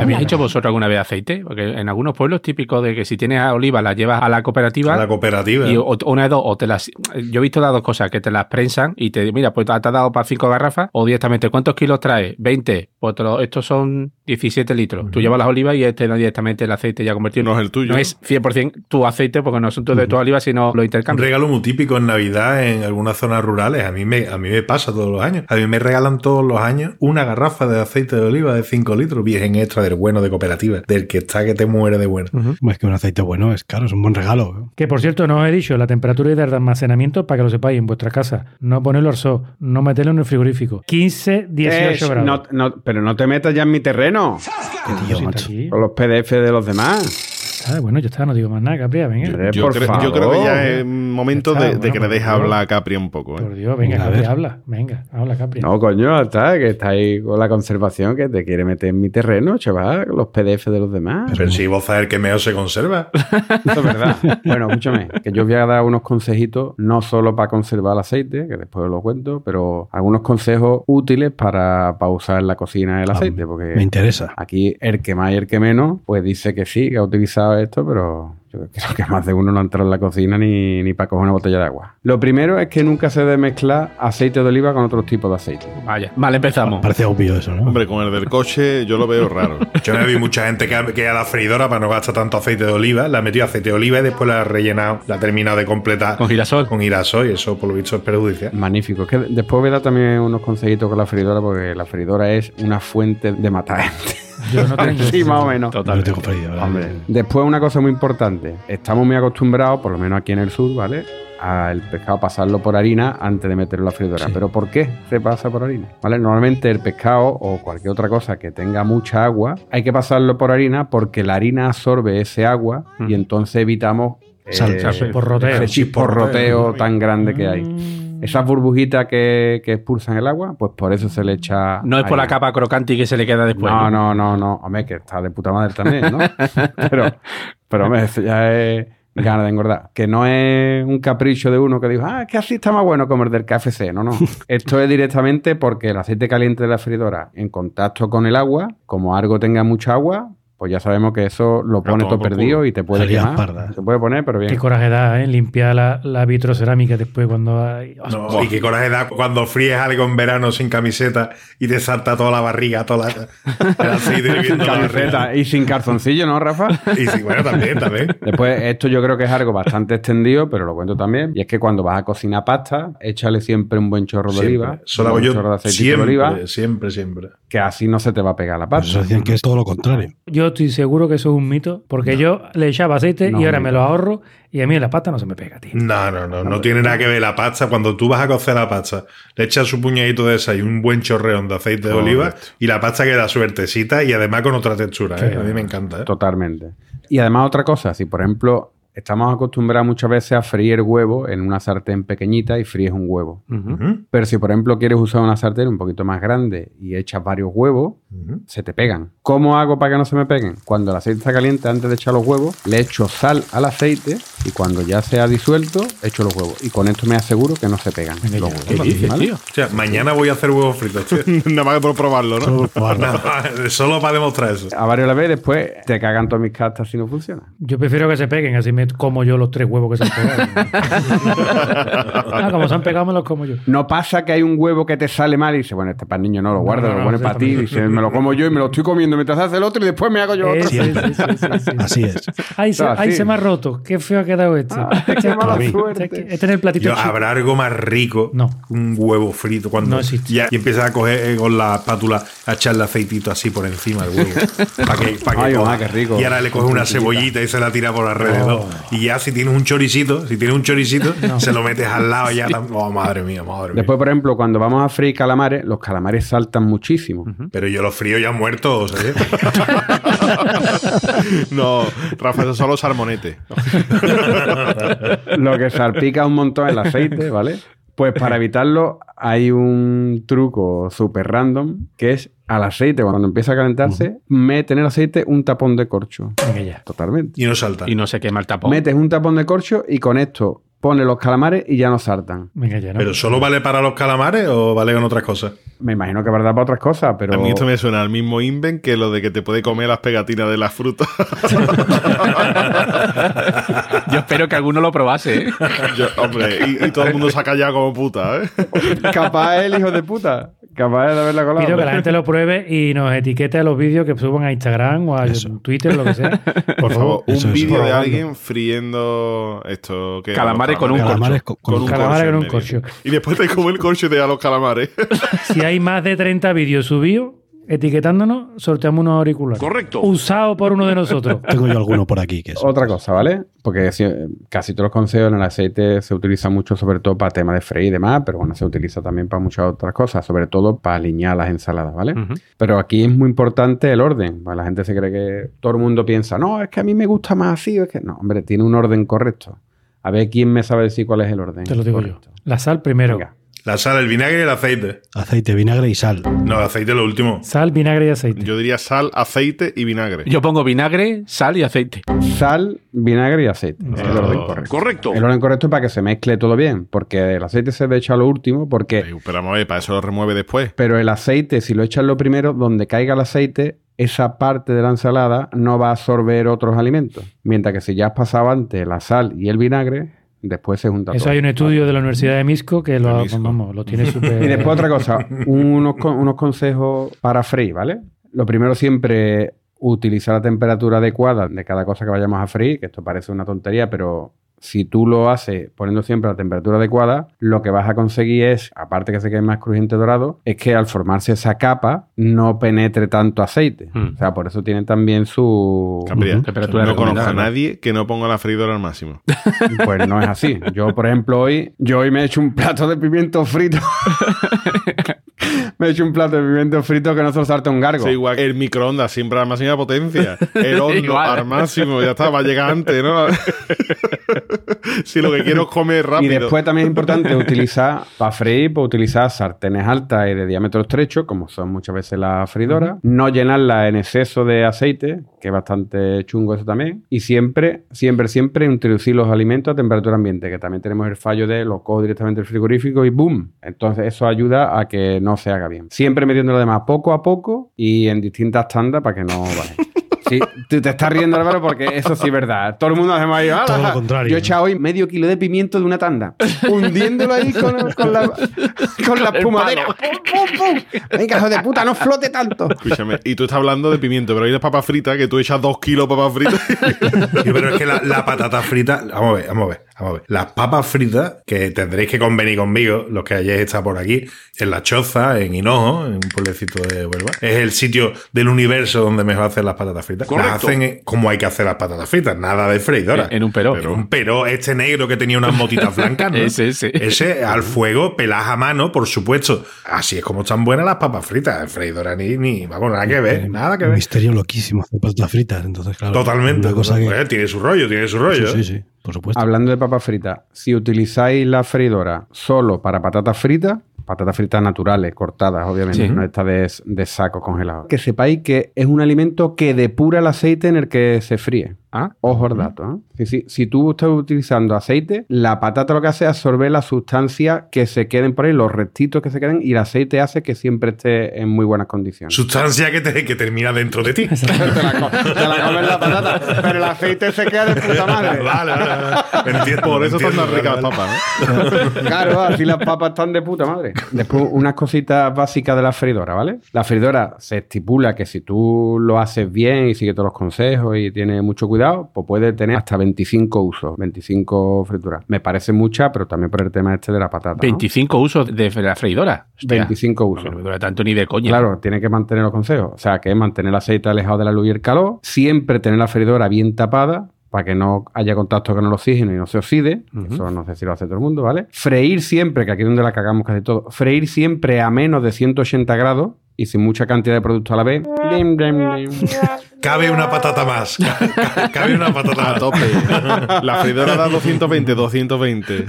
¿Habéis hecho vosotros alguna vez aceite? Porque en algunos pueblos típico de que si tienes oliva la llevas a la cooperativa. A la cooperativa. Y o- una de dos, o te las. Yo he visto las dos cosas, que te las prensan y te mira, pues te has dado para cinco garrafas, o directamente, ¿cuántos kilos traes? 20. Pues lo- estos son 17 litros. Tú llevas las olivas y este directamente el aceite ya convertido. No es el tuyo. No es 100% tu aceite, porque no son tus de tus olivas, sino lo Un intercambias. regalo muy típico en Navidad en algunas zonas rurales. A mí, me, a mí me pasa todos los años. A mí me regalan todos los años una garrafa de aceite de oliva de 5 litros, virgen extra del bueno de cooperativa, del que está que te muere de bueno. Es que un aceite bueno es caro, es un buen regalo. Que por cierto, no os he dicho, la temperatura ideal de almacenamiento, para que lo sepáis, en vuestra casa. No ponerlo al sol, no meterlo en el frigorífico. 15, 18 Eh, grados. no, no, Pero no te metas ya en mi terreno. Qué tío, macho. Con los PDF de los demás. Ah, bueno, ya está, no digo más nada, Capri, venga. Yo, por favor. yo creo que ya es momento Está, de, que le dejes hablar a Capri un poco. ¿eh? Por Dios, venga, A Capri, ver. habla. Venga, habla, Capri. No, coño, está, que está ahí con la conservación, que te quiere meter en mi terreno, chaval, los PDF de los demás. Pero si vos sabés que meo se conserva. Eso es verdad. bueno, escúchame, que yo os voy a dar unos consejitos, no solo para conservar el aceite, que después os lo cuento, pero algunos consejos útiles para, para usar en la cocina el Ah, aceite, porque Me interesa. aquí el que más y el que menos, pues dice que sí, que ha utilizado esto, pero yo creo que más de uno no ha entrado en la cocina ni, ni para coger una botella de agua. Lo primero es que nunca se debe mezclar aceite de oliva con otros tipos de aceite. Vaya, mal empezamos. Parece obvio eso, ¿no? Hombre, con el del coche yo lo veo raro. Yo me vi mucha gente que, ha- que a la freidora para no gastar tanto aceite de oliva, la ha metido aceite de oliva y después la ha rellenado, la ha terminado de completar Con girasol. con girasol y eso por lo visto es perjudicial. Magnífico. Es que después voy a dar también unos consejitos con la freidora, porque la freidora es una fuente de matar gente. Yo no tengo. sí, más o menos. Yo no tengo. Hombre, después una cosa muy importante. Estamos muy acostumbrados, por lo menos aquí en el sur, ¿vale? Al pescado pasarlo por harina antes de meterlo en la freidora. Sí. Pero ¿por qué se pasa por harina? ¿Vale? Normalmente el pescado o cualquier otra cosa que tenga mucha agua, hay que pasarlo por harina porque la harina absorbe ese agua y entonces evitamos eh, Sal- chisporroteo. ese chisporroteo tan grande que hay. Esas burbujitas que, que expulsan el agua, pues por eso se le echa. No es por la capa crocante y que se le queda después. No, no, no, no. Hombre, que está de puta madre también, ¿no? pero, pero hombre, eso ya es ganas de engordar. Que no es un capricho de uno que dijo, ah, que así está más bueno comer del KFC. No, no. Esto es directamente porque el aceite caliente de la freidora en contacto con el agua, como algo tenga mucha agua, pues ya sabemos que eso lo pone todo perdido y te puede quemar. parda. Se puede poner, pero Qué bien. coraje da, ¿eh? Limpiar la, la vitrocerámica después cuando hay. No, y qué coraje da cuando fríes algo en verano sin camiseta y te salta toda la barriga, toda la, barriga. Camiseta y sin calzoncillo, ¿no, Rafa? Y sí, bueno, también, también. Después, esto yo creo que es algo bastante extendido, pero lo cuento también. Y es que cuando vas a cocinar pasta, échale siempre un buen chorro de Siempre. oliva. Eso lo un hago buen chorro de yo aceite de oliva, siempre, siempre, siempre. que así no se te va a pegar la pasta. eso decían que es todo lo contrario. Yo estoy seguro que eso es un mito, porque yo le echaba aceite No, y ahora me lo ahorro y a mí la pasta no se me pega, tío. No, no, no, no tiene nada que ver la pasta. Cuando tú vas a cocer la pasta, le echas su puñadito de esa y un buen chorreón de aceite de Correcto. oliva y la pasta queda suertecita y además con otra textura. ¿eh? A mí me encanta. ¿eh? Totalmente. Y además otra cosa, si por ejemplo estamos acostumbrados muchas veces a freír huevo en una sartén pequeñita y fríes un huevo. Pero si por ejemplo quieres usar una sartén un poquito más grande y echas varios huevos, se te pegan. ¿Cómo hago para que no se me peguen? Cuando el aceite está caliente, antes de echar los huevos, le echo sal al aceite y cuando ya se ha disuelto, echo los huevos. Y con esto me aseguro que no se pegan los huevos. ¿Qué dices, ¿vale? tío? O sea, mañana voy a hacer huevos fritos, tío. Nada más que por probarlo, ¿no? Solo por probarlo. No, solo para demostrar eso. A varios la vez después te cagan todas mis cartas si no funciona. Yo prefiero que se peguen, así me como yo los tres huevos que se han pegado. ah, como se han pegado, me los como yo. No pasa que hay un huevo que te sale mal y dices, bueno, este para el niño no lo guardo, no, lo no, pone sí, para ti, también. dice, me lo como yo y me lo estoy comiendo mientras hace el otro y después me hago yo otro. sí, sí, sí, sí, sí. Así es. Ay, se, Ah, ay, sí. se me ha roto. Qué feo ha quedado este. qué mala Este- suerte. Este en el platito Yo. ¿Habrá algo más rico? No. Un huevo frito cuando No existe. ya- y empiezas a coger eh, con la espátula a echarle aceitito así por encima del huevo. Para que, pa' que Ay, coja. mamá, qué rico. Y ahora le coges una cebollita y se la tira por alrededor. Y ya si tienes un choricito, si tienes un choricito, se lo metes al lado ya. Oh, madre mía, madre mía. Después, por ejemplo, cuando vamos a freír calamares, los calamares saltan muchísimo. Pero yo los frío ya muertos, ¿eh? No, Rafa, esos son los salmonetes. Lo que salpica un montón el aceite, ¿vale? Pues para evitarlo hay un truco súper random que es al aceite, cuando empieza a calentarse, mete en el aceite un tapón de corcho. Venga ya. Totalmente. Y no salta. Y no se quema el tapón. Metes un tapón de corcho y con esto pones los calamares y ya no saltan. Venga ya, ¿no? ¿Pero solo vale para los calamares o vale con otras cosas? Me imagino que verdad para otras cosas, pero... A mí esto me suena al mismo invent que lo de que te puede comer las pegatinas de las frutas. Yo espero que alguno lo probase. ¿eh? Yo, hombre, y, y todo el mundo se ha callado como puta, ¿eh? Capaz es el hijo de puta. Capaz de haberla colado. Pido que la gente lo pruebe y nos etiquete a los vídeos que suban a Instagram o a Twitter, lo que sea. Por favor, un Eso vídeo de alguien friendo esto que Calamares con un Calamares corcho. con- con un Calamares corcho con un corcho. Y después te come el corcho y te da los calamares. Si hay más de 30 vídeos subidos, etiquetándonos, sorteamos unos auriculares. Correcto. Usados por uno de nosotros. Tengo yo alguno por aquí que es. Otra cosa, ¿vale? Porque si- casi todos los consejos en el aceite se utiliza mucho, sobre todo para temas de freír y demás, pero bueno, se utiliza también para muchas otras cosas, sobre todo para alinear las ensaladas, ¿vale? Pero aquí es muy importante el orden. La gente se cree que todo el mundo piensa, no, es que a mí me gusta más así. Es que no, hombre, tiene un orden correcto. A ver quién me sabe decir cuál es el orden. Te lo digo correcto. yo. La sal primero. Venga. La sal, el vinagre y el aceite. Aceite, vinagre y sal. No, el aceite es lo último. Sal, vinagre y aceite. Yo diría sal, aceite y vinagre. Yo pongo vinagre, sal y aceite. Sal, vinagre y aceite. Es el orden correcto. Correcto. El orden correcto es para que se mezcle todo bien, porque el aceite se debe echar lo último, porque Pero vamos a ver, para eso lo remueve después. Pero el aceite, si lo echas lo primero, donde caiga el aceite, esa parte de la ensalada no va a absorber otros alimentos. Mientras que si ya has pasado antes la sal y el vinagre, después se junta Eso todo. hay un estudio de la Universidad de Misco que lo, vamos, lo tiene súper... Y después otra cosa, unos, unos consejos para freír, ¿vale? Lo primero siempre utilizar la temperatura adecuada de cada cosa que vayamos a freír, que esto parece una tontería, pero si tú lo haces poniendo siempre la temperatura adecuada, lo que vas a conseguir es, aparte que se quede más crujiente dorado, es que al formarse esa capa no penetre tanto aceite. Mm. O sea, por eso tiene también su... Cambiaría. Temperatura no conozco a nadie que no ponga la freidora al máximo. Pues no es así. Yo, por ejemplo, hoy, yo hoy me he hecho un plato de pimiento frito. me he hecho un plato de pimiento frito que no se lo salte un gargo. Sí, igual el microondas siempre a la máxima potencia. El horno al máximo, ya está, va a llegar antes, ¿no? si lo que quiero es comer rápido. Y después también es importante utilizar, para freír, pues utilizar sartenes altas y de diámetro estrecho, como son muchas veces las freidoras. No llenarla en exceso de aceite, que es bastante chungo eso también. Y siempre, siempre, siempre introducir los alimentos a temperatura ambiente, que también tenemos el fallo de lo cojo directamente del frigorífico y ¡boom! Entonces eso ayuda a que no se haga bien. Siempre metiendo lo demás poco a poco y en distintas tandas para que no vaya. Sí, tú te estás riendo, Álvaro, porque eso sí es verdad. Todo el mundo hacemos ahí. "Ah, Todo lo ah". contrario. Yo he echado hoy medio kilo de pimiento de una tanda, hundiéndolo ahí con, con la, con la espumadera. ¡Pum, pum, pum! Venga, hijo de puta, no flote tanto. Escúchame, y tú estás hablando de pimiento, pero hay las papas fritas que tú echas dos kilos de papas fritas. Sí, pero es que la, la patata frita. Vamos a ver, vamos a ver, vamos a ver. Las papas fritas, que tendréis que convenir conmigo, los que hayáis estado por aquí, en La Choza, en Hinojo, en un pueblecito de Huelva. Es el sitio del universo donde mejor hacen las patatas fritas. Correcto. Las hacen eh, como hay que hacer las patatas fritas, nada de freidora. En, en un peró. Pero un pero este negro que tenía unas motitas blancas, ¿no? Ese, ese. Ese al fuego, pelas a mano, por supuesto. Así es como están buenas las papas fritas. Freidora ni, ni vamos, nada que ver, nada que Un ver. misterio loquísimo hacer patatas fritas. Entonces, claro. Totalmente. Una cosa que. Pues, tiene su rollo, tiene su rollo. Sí, ¿eh? sí, sí, por supuesto. Hablando de papas fritas, si utilizáis la freidora solo para patatas fritas, patatas fritas naturales, cortadas, obviamente, Sí. no esta de, de saco congelado, que sepáis que es un alimento que depura el aceite en el que se fríe. Ah, Ojo al dato. ¿eh? Si, si- si tú estás utilizando aceite, la patata lo que hace es absorber las sustancias que se queden por ahí, los restitos que se queden, y el aceite hace que siempre esté en muy buenas condiciones. Sustancia que, te- que termina dentro de ti. te, la, te la comes la patata, pero el aceite se queda de puta madre. Vale, vale, vale. Entiendo, Por eso están tan ricas vale, las papas, ¿no? Claro, así las papas están de puta madre. Después, unas cositas básicas de la freidora, ¿vale? La freidora se estipula que si tú lo haces bien y sigues todos los consejos y tienes mucho cuidado, pues puede tener hasta 25 usos, 25 frituras. Me parece mucha, pero también por el tema este de la patata. ¿no? 25 usos de la freidora. Hostia. 25 usos. No me dura tanto ni de coña. Claro, tiene que mantener los consejos. O sea, que es mantener el aceite alejado de la luz y el calor. Siempre tener la freidora bien tapada para que no haya contacto con el oxígeno y no se oxide. Eso no sé si lo hace todo el mundo, ¿vale? Freír siempre, que aquí es donde la cagamos casi todo. Freír siempre a menos de 180 grados y sin mucha cantidad de producto a la vez. Cabe una patata más. Ca- Cabe una patata A tope. La freidora da 220, 220.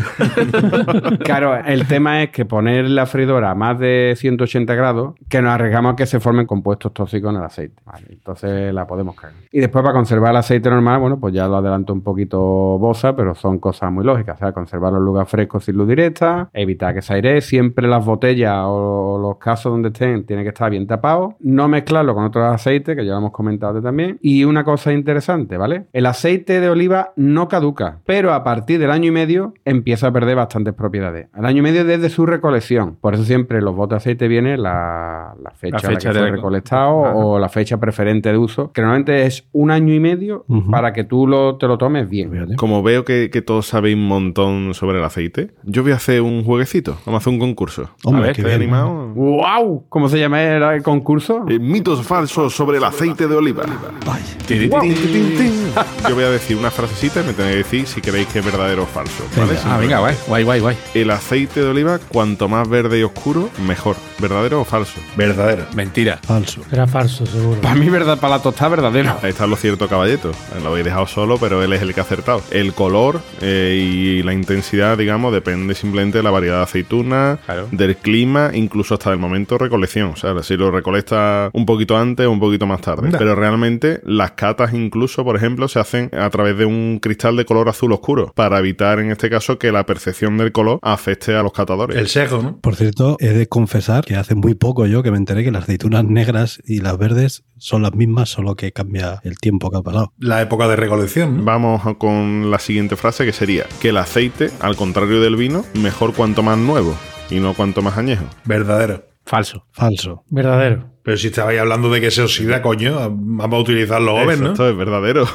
Claro, el tema es que poner la freidora a más de 180 grados, que nos arriesgamos a que se formen compuestos tóxicos en el aceite. Vale, entonces la podemos cagar. Y después para conservar el aceite normal, bueno, pues ya lo adelanto un poquito bosa, pero son cosas muy lógicas. O sea, conservar los lugares frescos sin luz directa, evitar que se airee, siempre las botellas o los casos donde estén tienen que estar bien tapados, no mezclarlo con otros aceites, que ya lo hemos comentado también. Y una cosa interesante, ¿vale? El aceite de oliva no caduca, pero a partir del año y medio empieza a perder bastantes propiedades. Al año y medio desde su recolección. Por eso siempre los botes de aceite viene la, la fecha, La en la fecha que de fue reco- recolectado Ajá. o la fecha preferente de uso, que normalmente es un año y medio para que tú lo, te lo tomes bien. Fíjate. Como veo que, que todos sabéis un montón sobre el aceite, yo voy a hacer un jueguecito. Vamos a hacer un concurso. Hombre, ver, qué ¿Estáis bien. animados? ¡Wow! ¿Cómo se llama el, el concurso? Eh, mitos falsos sobre el aceite de oliva. Yo voy a decir una frasecita y me tenéis que decir si creéis que es verdadero o falso. ¿vale? Ah, venga, guay, guay, guay, guay. El aceite de oliva, cuanto más verde y oscuro, mejor. ¿Verdadero o falso? Verdadero. Mentira. Falso. Era falso, seguro. Para mí, verdad, para la tostada, verdadero. Ahí está lo cierto, caballeto. Lo habéis dejado solo, pero él es el que ha acertado. El color eh, y la intensidad, digamos, depende simplemente de la variedad de aceitunas, Claro. del clima, incluso hasta el momento de recolección. O sea, si lo recolecta un poquito antes o un poquito más tarde. Pero realmente las catas, incluso, por ejemplo, se hacen a través de un cristal de color azul oscuro, para evitar, en este caso, que la percepción del color afecte a los catadores. El sesgo, ¿no? Por cierto, he de confesar que hace muy poco yo que me enteré que las aceitunas negras y las verdes son las mismas, solo que cambia el tiempo que ha pasado. La época de recolección. ¿no? Vamos con la siguiente frase que sería que el aceite, al contrario del vino, mejor cuanto más nuevo y no cuanto más añejo. Verdadero. Falso. Falso. Verdadero. Pero si estabais hablando de que se oxida, coño, vamos a utilizarlo joven, ¿no? Exacto, es verdadero.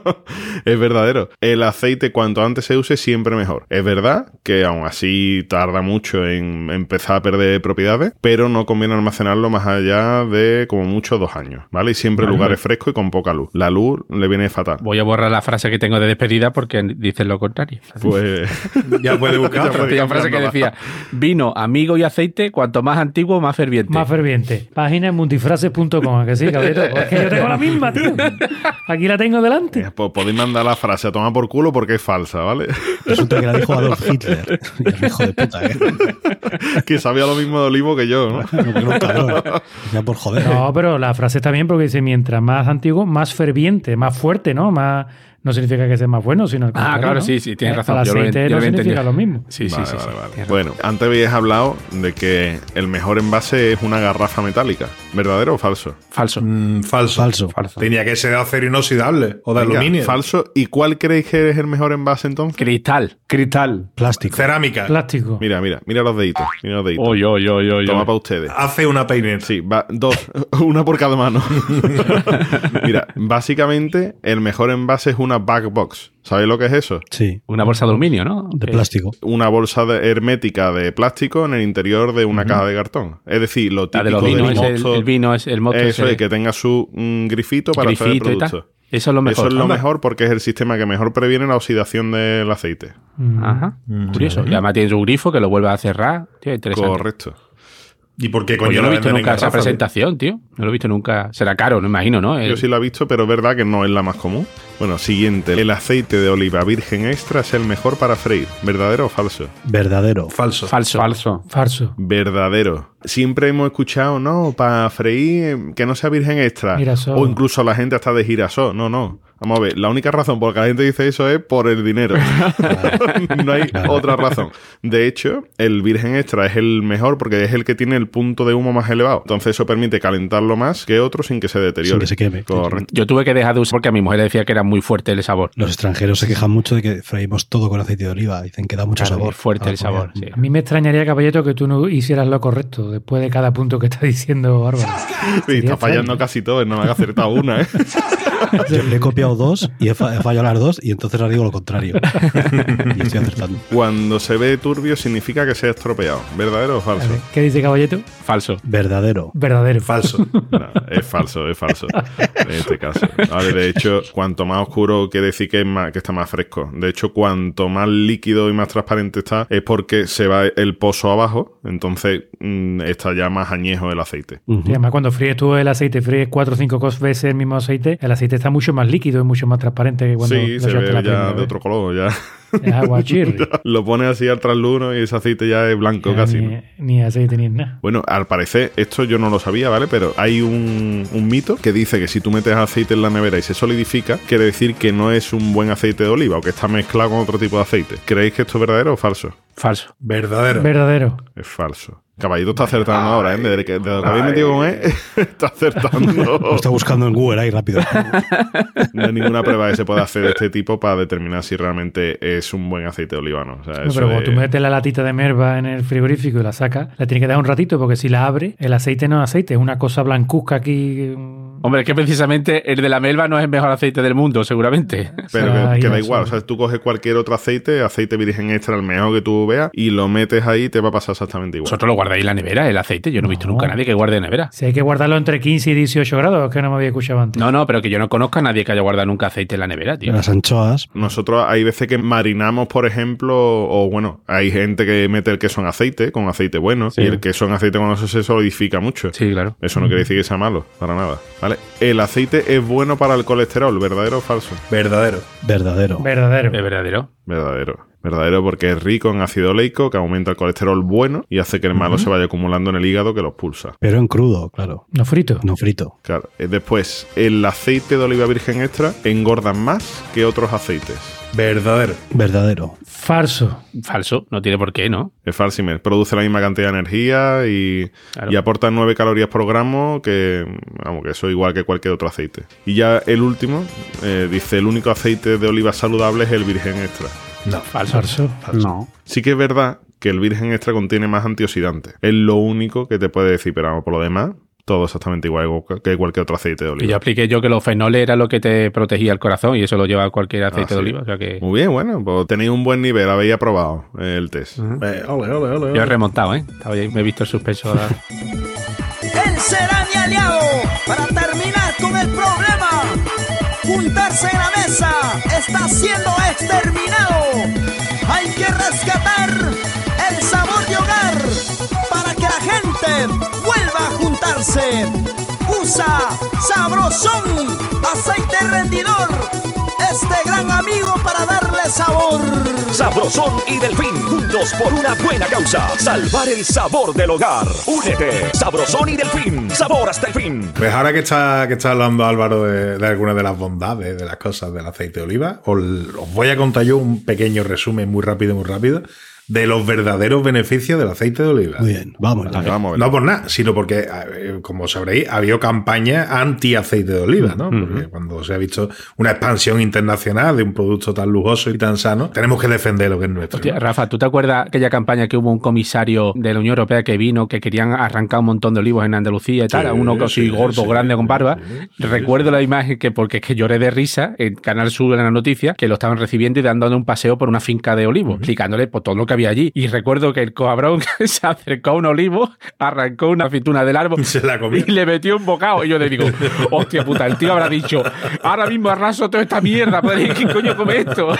es verdadero. El aceite cuanto antes se use siempre mejor. Es verdad que aún así tarda mucho en empezar a perder propiedades, pero no conviene almacenarlo más allá de como mucho dos años, ¿vale? Y siempre en lugares frescos y con poca luz. La luz le viene fatal. Voy a borrar la frase que tengo de despedida porque dices lo contrario. Pues Ya puede buscar otra. frase que decía, vino, amigo y aceite, cuanto más antiguo, más ferviente. Más ferviente. Página en multifrases.com, ¿a que sí, caballero? Es que yo tengo la misma, tío. Aquí la tengo delante. eh, pues podéis mandar la frase a tomar por culo porque es falsa, ¿vale? Resulta que la dijo Adolf Hitler. Hijo de puta, ¿eh? que sabía lo mismo de Olivo que yo, ¿no? No, que no, cabrón. Ya por joder. No, pero la frase está bien porque dice, mientras más antiguo, más ferviente, más fuerte, ¿no? Más no significa que sea más bueno, sino al Ah, claro, ¿no? sí, sí, tienes Eh, razón. El Yo lo aceite yo no lo significa entendido. lo mismo. Sí, sí, Vale, sí. vale, sí, vale. Bueno, antes habíais hablado de que el mejor envase es una garrafa metálica. ¿Verdadero o falso? Falso. Mm, falso. Falso. Falso. Tenía que ser de acero inoxidable o de Venga, aluminio. Falso. ¿Y cuál creéis que es el mejor envase entonces? Cristal. Cristal. Plástico. Cerámica. Plástico. Mira, mira, mira los deditos. Mira los deditos. Oy, oy, oy, oy, Toma para ustedes. Hace una peineta. Sí, va, dos, una por cada mano. Mira, básicamente el mejor envase es una back box. ¿Sabéis lo que es eso? Sí, Una bolsa de aluminio, ¿no? de plástico. Una bolsa de- hermética de plástico en el interior de una caja de cartón. Es decir, lo típico de los del vinos, es el, mosto- el vino es el moto. Eso es, que tenga su mm, grifito para hacer el grifito y tal. producto. Eso es lo mejor. Eso es lo Anda. mejor porque es el sistema que mejor previene la oxidación del aceite. Mm. Ajá. Curioso. Y además tiene su grifo que lo vuelve a cerrar. Tío, interesante. Correcto. ¿Y por qué Pues yo no he lo visto nunca esa presentación, tío. No lo he visto nunca. Será caro, no imagino, ¿no? Yo sí la he visto, pero es verdad que no es la más común. Bueno, siguiente. El aceite de oliva virgen extra es el mejor para freír. ¿Verdadero o falso? Verdadero. Falso. Falso. Falso. Falso. Verdadero. Siempre hemos escuchado, no, para freír eh, que no sea virgen extra. Girasol. O incluso la gente hasta de girasol. No, no. Vamos a ver, la única razón por la que la gente dice eso es por el dinero. no hay otra razón. De hecho, el virgen extra es el mejor porque es el que tiene el punto de humo más elevado. Entonces eso permite calentarlo más que otro sin que se deteriore. Sin que se queme. Correcto. Yo tuve que dejar de usar porque a mi mujer le decía que era muy fuerte el sabor. Los extranjeros se quejan mucho de que freímos todo con aceite de oliva. Dicen que da mucho Claro, sabor. es fuerte el sabor. sí. A mí me extrañaría, Caballeto, que tú no hicieras lo correcto después de cada punto que está diciendo. Sí, Sería está fallando casi todo, no me ha acertado una, ¿eh? Yo le he copiado dos y he, fa- he fallado las dos y entonces ahora digo lo contrario. y estoy acertando. Cuando se ve turbio significa que se ha estropeado. ¿Verdadero o falso? ¿Qué dice Caballeto? Falso. Verdadero. Verdadero. Falso. No, es falso, es falso. En este caso. Vale, de hecho, cuanto más oscuro quiere decir que, es más, que está más fresco. De hecho, cuanto más líquido y más transparente está, es porque se va el pozo abajo. Entonces, mm, está ya más añejo el aceite. Ujú. Y además, cuando fríes tú el aceite, fríes cuatro o cinco veces el mismo aceite, el aceite está mucho más líquido y mucho más transparente que cuando sí, lo se ve la ya primera de otro color. Ya. Es agua chirri. Lo pones así al trasluz y ese aceite ya es blanco Ya casi. ni, ¿no? ni aceite ni nada. Bueno, al parecer, esto yo no lo sabía, ¿vale? Pero hay un, un mito que dice que si tú metes aceite en la nevera y se solidifica, quiere decir que no es un buen aceite de oliva o que está mezclado con otro tipo de aceite. ¿Creéis que esto es verdadero o falso? Falso. Verdadero. Verdadero. Es falso. Caballito está acertando ahora, ¿eh? Desde que, desde que habéis metido con él, está acertando. Lo está buscando en Google ahí rápido. No hay ninguna prueba que se pueda hacer de este tipo para determinar si realmente es un buen aceite de oliva o no. Sea, pero de- cuando tú metes la latita de merva en el frigorífico y la sacas, la tienes que dar un ratito porque si la abre, el aceite no es aceite, es una cosa blancuzca aquí. Hombre, es que precisamente el de la melva no es el mejor aceite del mundo, seguramente. Pero sea, que, da igual, o sea, tú coges cualquier otro aceite, aceite virgen extra, el mejor que tú veas, y lo metes ahí, te va a pasar exactamente igual. Vosotros lo guardáis en la nevera, el aceite. Yo no he visto nunca a nadie que guarde en nevera. Si hay que guardarlo entre 15 y 18 grados, es que no me había escuchado antes. No, no, pero que yo no conozco a nadie que haya guardado nunca aceite en la nevera, tío. Las anchoas, Nosotros hay veces que marinamos, por ejemplo, o bueno, hay gente que mete el queso en aceite, con aceite bueno, Sí. y el queso en aceite cuando se, se solidifica mucho. Sí, claro. Eso no quiere decir que sea malo, para nada. ¿Vale? El aceite es bueno para el colesterol, ¿verdadero o falso? Verdadero. verdadero. Verdadero. Es verdadero. Verdadero. Verdadero porque es rico en ácido oleico que aumenta el colesterol bueno y hace que el malo se vaya acumulando en el hígado que lo expulsa. Pero en crudo, claro. No frito. No frito. Claro. Eh, Después, el aceite de oliva virgen extra engorda más que otros aceites. Verdadero. Verdadero. Falso. Falso, no tiene por qué, ¿no? Es falsimer. Produce la misma cantidad de energía y, Claro. y aporta 9 calorías por gramo, que, vamos, que eso es igual que cualquier otro aceite. Y ya el último, eh, dice, el único aceite de oliva saludable es el virgen extra. No. Falso. Falso. No. Sí que es verdad que el virgen extra contiene más antioxidantes. Es lo único que te puede decir, pero vamos, por lo demás, todo exactamente igual que cualquier otro aceite de Y yo oliva. expliqué yo que los fenoles era lo que te protegía el corazón y eso lo lleva cualquier aceite Ah, de sí. oliva. O sea que Muy bien, bueno, pues tenéis un buen nivel, habéis aprobado el test. Eh, ole, ole, ole, yo he remontado, ¿eh? Me he visto el suspenso. ahora. Él será mi aliado para terminar con el problema. Juntarse en la mesa está siendo exterminado. Hay que rescatar el sabor de hogar para que la gente Usa Sabrosón, aceite rendidor. Este gran amigo para darle sabor. Sabrosón y Delfín, juntos por una buena causa. Salvar el sabor del hogar. Únete. Sabrosón y Delfín, sabor hasta el fin. Pues ahora que está, que está hablando Álvaro de, de algunas de las bondades, de las cosas del aceite de oliva, os, os voy a contar yo un pequeño resumen muy rápido, muy rápido, de los verdaderos beneficios del aceite de oliva. Muy bien, vamos. Venga, vamos. No por nada, sino porque, como sabréis, ha habido campaña anti-aceite de oliva, ¿no? Porque cuando se ha visto una expansión internacional de un producto tan lujoso y tan sano, tenemos que defender lo que es nuestro. Hostia, ¿no? Rafa, ¿tú te acuerdas aquella campaña que hubo un comisario de la Unión Europea que vino, que querían arrancar un montón de olivos en Andalucía y tal? Sí, uno así sí, gordo, sí, grande, con barba. sí, sí, Recuerdo la imagen que, porque es que lloré de risa, en Canal Sur en la noticia, que lo estaban recibiendo y dándole un paseo por una finca de olivos, explicándole por todo lo que había allí. Y recuerdo que el cabrón se acercó a un olivo, arrancó una aceituna del árbol Se la comió. y le metió un bocado. Y yo le digo, hostia puta, el tío habrá dicho, ahora mismo arraso toda esta mierda, pues, ¿quién coño come esto?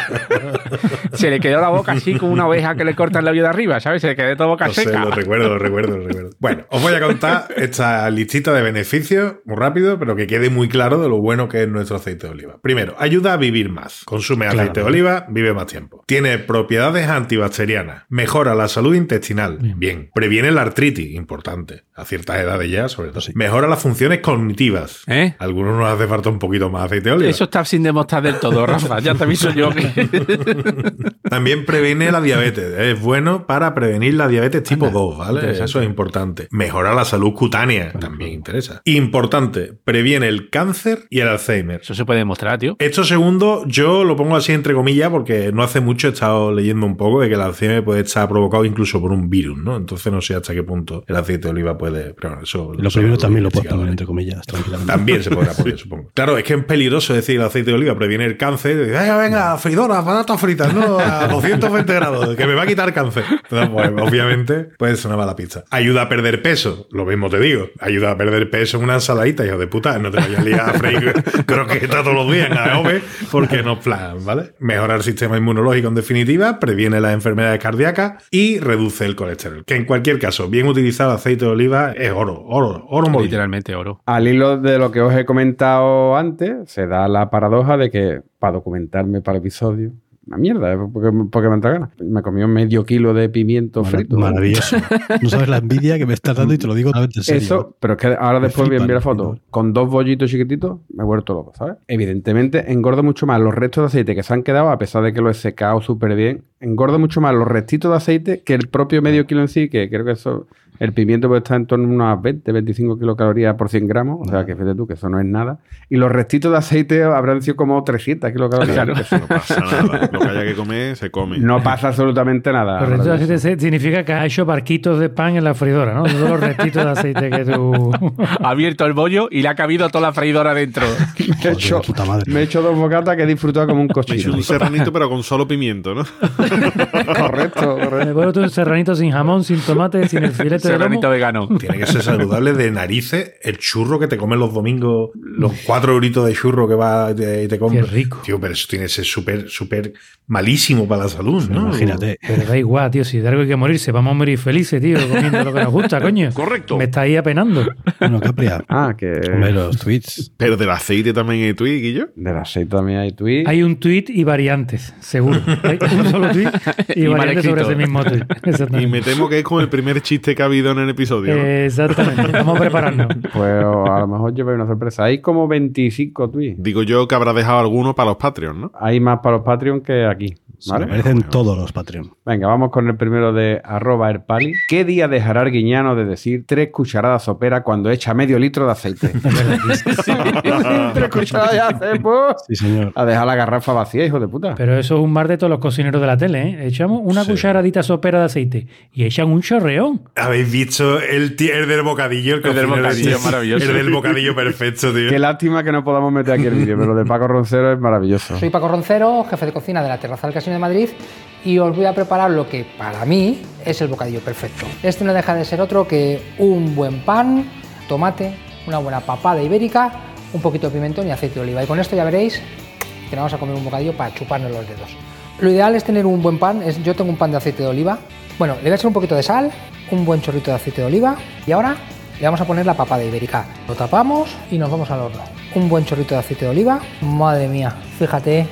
Se le quedó la boca así como una oveja que le cortan la vida de arriba, ¿sabes? Se le quedó toda boca sé, seca. lo recuerdo, lo recuerdo, lo recuerdo. Bueno, os voy a contar esta listita de beneficios muy rápido, pero que quede muy claro de lo bueno que es nuestro aceite de oliva. Primero, ayuda a vivir más. Consume aceite de oliva, vive más tiempo. Tiene propiedades antibacterianas. Mejora la salud intestinal. Bien. Previene la artritis, importante. A ciertas edades ya, sobre todo. Mejora las funciones cognitivas. ¿Eh? Algunos nos hace falta un poquito más aceite de oliva. Eso está sin demostrar del todo, Rafa. Ya te aviso yo que. También previene la diabetes. Es bueno para prevenir la diabetes tipo 2, ¿vale? Eso es importante. Mejora la salud cutánea. También interesa. Importante. Previene el cáncer y el Alzheimer. Eso se puede demostrar, tío. Esto segundo, yo lo pongo así entre comillas porque no hace mucho he estado leyendo un poco de que el Alzheimer puede estar provocado incluso por un virus, ¿no? Entonces no sé hasta qué punto el aceite de oliva puede... Pero bueno, eso... Lo primero también lo puedes poner entre comillas, tranquilamente. También se podrá poner, supongo. Claro, es que es peligroso decir el aceite de oliva previene el cáncer. Dice, "Venga, venga, freidora, patatas fritas, ¿no? A 220 grados, que me va a quitar cáncer. No, pues, obviamente, pues es una mala pista. Ayuda a perder peso, lo mismo te digo. Ayuda a perder peso en una ensaladita, hijo de puta. No te vayas a liar a freír croquetas todos los días en AOV, porque no plan, ¿vale? Mejora el sistema inmunológico en definitiva, previene las enfermedades cardíacas y reduce el colesterol. Que en cualquier caso, bien utilizado aceite de oliva es oro, oro, oro molido. Literalmente oro. Al hilo de lo que os he comentado antes, se da la paradoja de que para documentarme para el episodio, una mierda, ¿eh? porque, porque me entra ganas. Me comió medio kilo de pimiento Mara- frito. Maravilloso. No sabes la envidia que me estás dando y te lo digo en serio. Eso, pero es que ahora Me después voy a flipan, enviar me fotos flipan. con dos bollitos chiquititos, me he vuelto loco, ¿sabes? Evidentemente, engorda mucho más los restos de aceite que se han quedado, a pesar de que lo he secado súper bien. Engorda mucho más los restitos de aceite que el propio medio kilo en sí, que creo que eso El pimiento pues, está en torno a unas 20, 25 kilocalorías por 100 gramos. O sea, que fíjate tú, que eso no es nada. Y los restitos de aceite habrán sido como 300 kilocalorías. Claro. eso No pasa nada. Lo que haya que comer, se come. No pasa absolutamente nada. Los restitos de aceite significa que has hecho barquitos de pan en la freidora, ¿no? Todos los restitos de aceite que tú. Ha abierto el bollo y le ha cabido toda la freidora dentro. Me he hecho, puta madre. me he hecho dos bocatas que he disfrutado como un Me he hecho cochino. un serranito, pero con solo pimiento, ¿no? correcto, Me correcto. pongo tú un serranito sin jamón, sin tomate, sin el filete de Serranito lomo. vegano. Tiene que ser saludable de narices el churro que te comen los domingos, los cuatro euritos de churro que va y te. Qué rico. Tío, pero eso tiene que ser súper, súper malísimo para la salud, ¿no? Imagínate. Pero da igual, tío. Si de algo hay que morirse, vamos a morir felices, tío, comiendo lo que nos gusta, coño. Correcto. Me está ahí apenando. Bueno, Capria. Ah, que Hombre, los tweets. Pero del aceite también hay tweet, Guillo. del aceite también hay tweet. Hay un tweet y variantes, seguro. Hay un solo tweet y, variantes sobre ese mismo tweet. Y me temo que es como el primer chiste que ha habido en el episodio. ¿no? Exactamente. Vamos a prepararnos. Pues a lo mejor lleva una sorpresa. Hay como 25 tweets. Digo yo que habrá dejado alguno para los Patreons, ¿no? Hay más para los Patreon que aquí. Se ¿vale? lo merecen todos los Patreon. Venga, vamos con el primero de arroba erpali. ¿Qué día dejará Arguiñano de decir tres cucharadas sopera cuando echa medio litro de aceite? tres cucharadas de aceite, pues. Sí, señor. A dejar la garrafa vacía, hijo de puta. Pero eso es un bar de todos los cocineros de la tele, ¿eh? Echamos una Sí. cucharadita sopera de aceite y echan un chorreón. ¿Habéis visto el, el del bocadillo? El, El del bocadillo, ese? maravilloso. El del bocadillo perfecto, tío. Qué lástima que no podamos meter aquí el vídeo, pero lo de Paco Roncero es maravilloso. Soy Paco Roncero, jefe de cocina de la Terraza del Casino de Madrid y os voy a preparar lo que para mí es el bocadillo perfecto. Este no deja de ser otro que un buen pan, tomate, una buena papada ibérica, un poquito de pimentón y aceite de oliva. Y con esto ya veréis que nos vamos a comer un bocadillo para chuparnos los dedos. Lo ideal es tener un buen pan, es, yo tengo un pan de aceite de oliva. Bueno, le voy a echar un poquito de sal, un buen chorrito de aceite de oliva y ahora le vamos a poner la papada ibérica. Lo tapamos y nos vamos al horno. Un buen chorrito de aceite de oliva. Madre mía, fíjate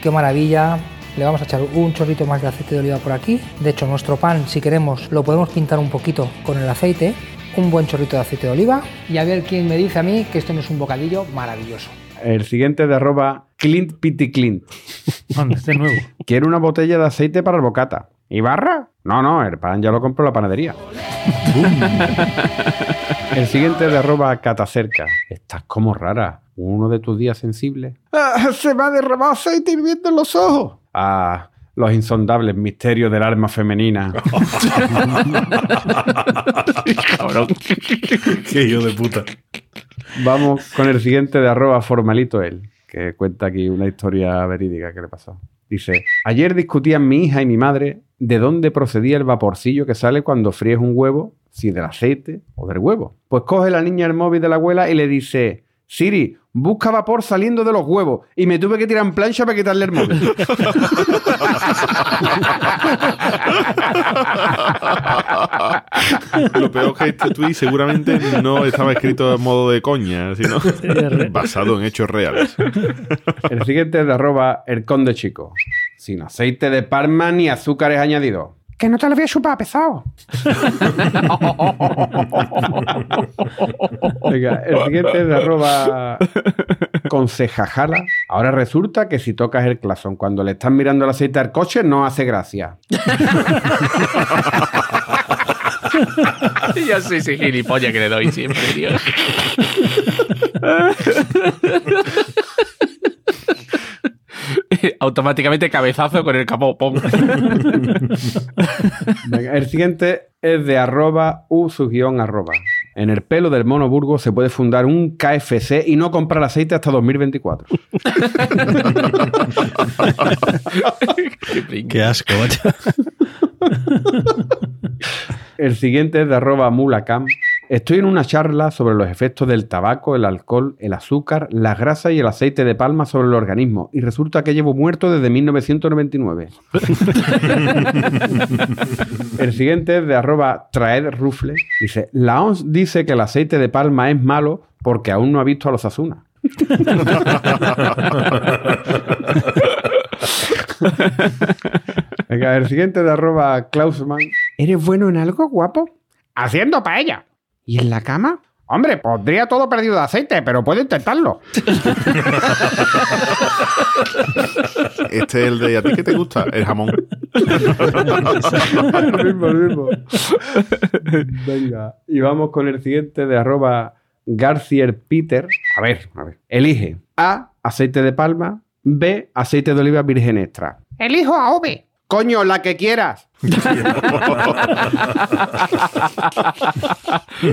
qué maravilla. Le vamos a echar un chorrito más de aceite de oliva por aquí. De hecho, nuestro pan, si queremos, lo podemos pintar un poquito con el aceite. Un buen chorrito de aceite de oliva. Y a ver quién me dice a mí que esto no es un bocadillo maravilloso. El siguiente de arroba Clint Pity Clint. Anda, este es nuevo. Quiero una botella de aceite para el bocata. ¿Y barra? No, no, el pan ya lo compro en la panadería. el siguiente de arroba catacerca. Estás como rara. Uno de tus días sensibles. ¡Ah, se me ha derramado aceite hirviendo en los ojos. Ah, los insondables misterios del alma femenina. Cabrón. Qué hijo de puta. Vamos con el siguiente de arroba formalito él, que cuenta aquí una historia verídica que le pasó. Dice, ayer discutían mi hija y mi madre de dónde procedía el vaporcillo que sale cuando fríes un huevo, si del aceite o del huevo. Pues coge la niña el móvil de la abuela y le dice, Siri, busca vapor saliendo de los huevos. Y me tuve que tirar en plancha para quitarle el móvil. Lo peor que este tweet seguramente no estaba escrito en modo de coña, sino basado en hechos reales. El siguiente es de arroba el conde chico. Sin aceite de palma ni azúcares añadidos. Que no te lo voy a chupar pesado. Venga, el siguiente es de arroba consejajala. Ahora resulta que si tocas el clasón cuando le estás mirando el aceite al coche no hace gracia. Yo soy ese gilipollas que le doy siempre, tío. Automáticamente cabezazo con el capó. pum. Venga, el siguiente es de arroba u su guion arroba. En el pelo del mono Burgos se puede fundar un KFC y no comprar aceite hasta 2024. Qué. Qué asco. El siguiente es de arroba mulacam. Estoy en una charla sobre los efectos del tabaco, el alcohol, el azúcar, la grasa y el aceite de palma sobre el organismo. Y resulta que llevo muerto desde 1999. el siguiente es de arroba traed rufle. Dice, la OMS dice que el aceite de palma es malo porque aún no ha visto a los Asuna. Venga, el siguiente de arroba Klausman. ¿Eres bueno en algo, guapo? Haciendo paella. ¿Y en la cama? Hombre, pondría todo perdido de aceite, pero puedo intentarlo. Este es el de ¿y a ti qué te gusta? El jamón. lo mismo, lo mismo. Venga, y vamos con el siguiente de arroba Garcier Peter. A ver, a ver. Elige A, aceite de palma. B, aceite de oliva virgen extra. Elijo a OV. Coño, la que quieras.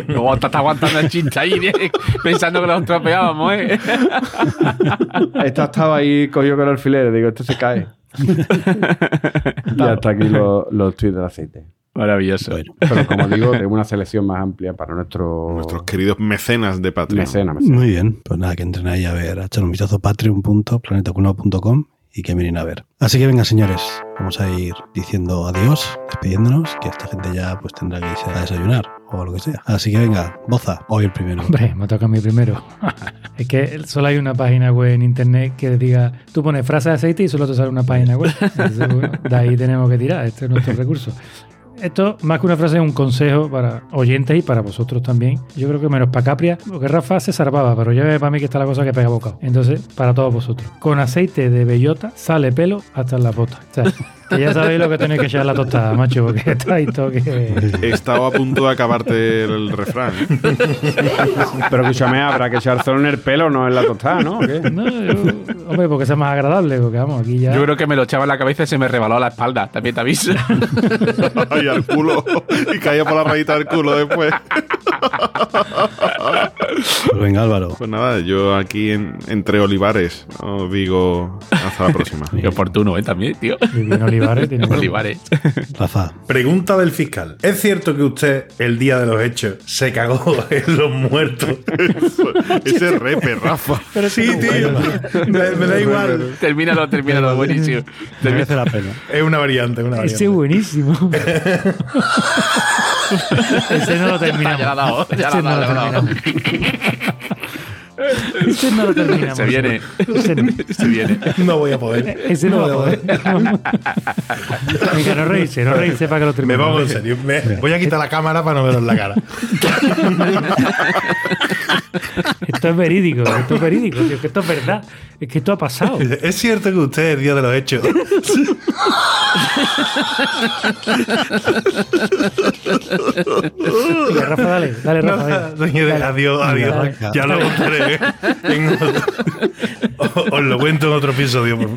Luego está, está aguantando el chiste ahí, eh, pensando que lo estropeábamos, ¿eh? Esta estaba ahí cogido con alfileres. Digo, esto se cae. y hasta aquí los los tweets del aceite. Maravilloso. Pero como digo, tengo una selección más amplia para nuestro Nuestros queridos mecenas de Patreon. mecena. mecena. Muy bien, pues nada, que entren ahí a ver, a echar un vistazo a patreon.planetacunao.com y que miren a ver. Así que venga, señores, vamos a ir diciendo adiós, despidiéndonos, que esta gente ya pues tendrá que irse a desayunar o lo que sea. Así que venga, Boza, hoy el primero. Hombre, me toca a mí primero. es que solo hay una página web en internet que diga, tú pones frase de aceite y solo te sale una página web. Entonces, bueno, de ahí tenemos que tirar, este es nuestro recurso. Esto, más que una frase, es un consejo para oyentes y para vosotros también. Yo creo que menos para Capria, porque Rafa se salvaba, pero ya ve para mí que está la cosa que pega bocado. Entonces, para todos vosotros. Con aceite de bellota sale pelo hasta en las botas. O sea, que ya sabéis lo que tenéis que echar en la tostada, macho, porque está ahí todo que... Estaba a punto de acabarte el refrán. ¿eh? Pero escúchame, habrá que echar solo en el pelo, no en la tostada, ¿no? ¿O qué? No, yo- hombre, porque sea más agradable, porque vamos, aquí ya... Yo creo que me lo echaba en la cabeza y se me rebaló a la espalda. También te aviso. Al culo. Y caía por la rayita del culo después. Pues venga, Álvaro. Pues nada, yo aquí en- entre olivares os digo hasta la próxima. Qué oportuno, ¿eh? También, tío. Y bien Olivares tiene Olivares. Rafa, Pregunta del fiscal. ¿Es cierto que usted, el día de los hechos, se cagó en los muertos? Ese repe, Rafa. sí, tío. Me, me da igual. termínalo, termínalo. Buenísimo. merece la pena. Es una variante, una variante. Ese es buenísimo. Ese no lo terminamos. Ya la ha dado, ya Ese la ha no lo dado. Ese no lo terminamos. Se viene. Ese no. Se viene. No voy a poder. Ese no va a poder. Venga, no reírse, no reírse para que lo Me terminemos. pongo en serio. Me- voy a quitar la cámara para no veros la cara. Esto es verídico, esto es verídico, tío, que esto es verdad. Es que esto ha pasado. ¿Es cierto que usted, el día de los hechos, Venga, Rafa, dale, dale, Rafa. venga. No, señores, Dale. adiós, adiós. Dale. Ya lo contaré. otro- Os- lo cuento en otro episodio. no,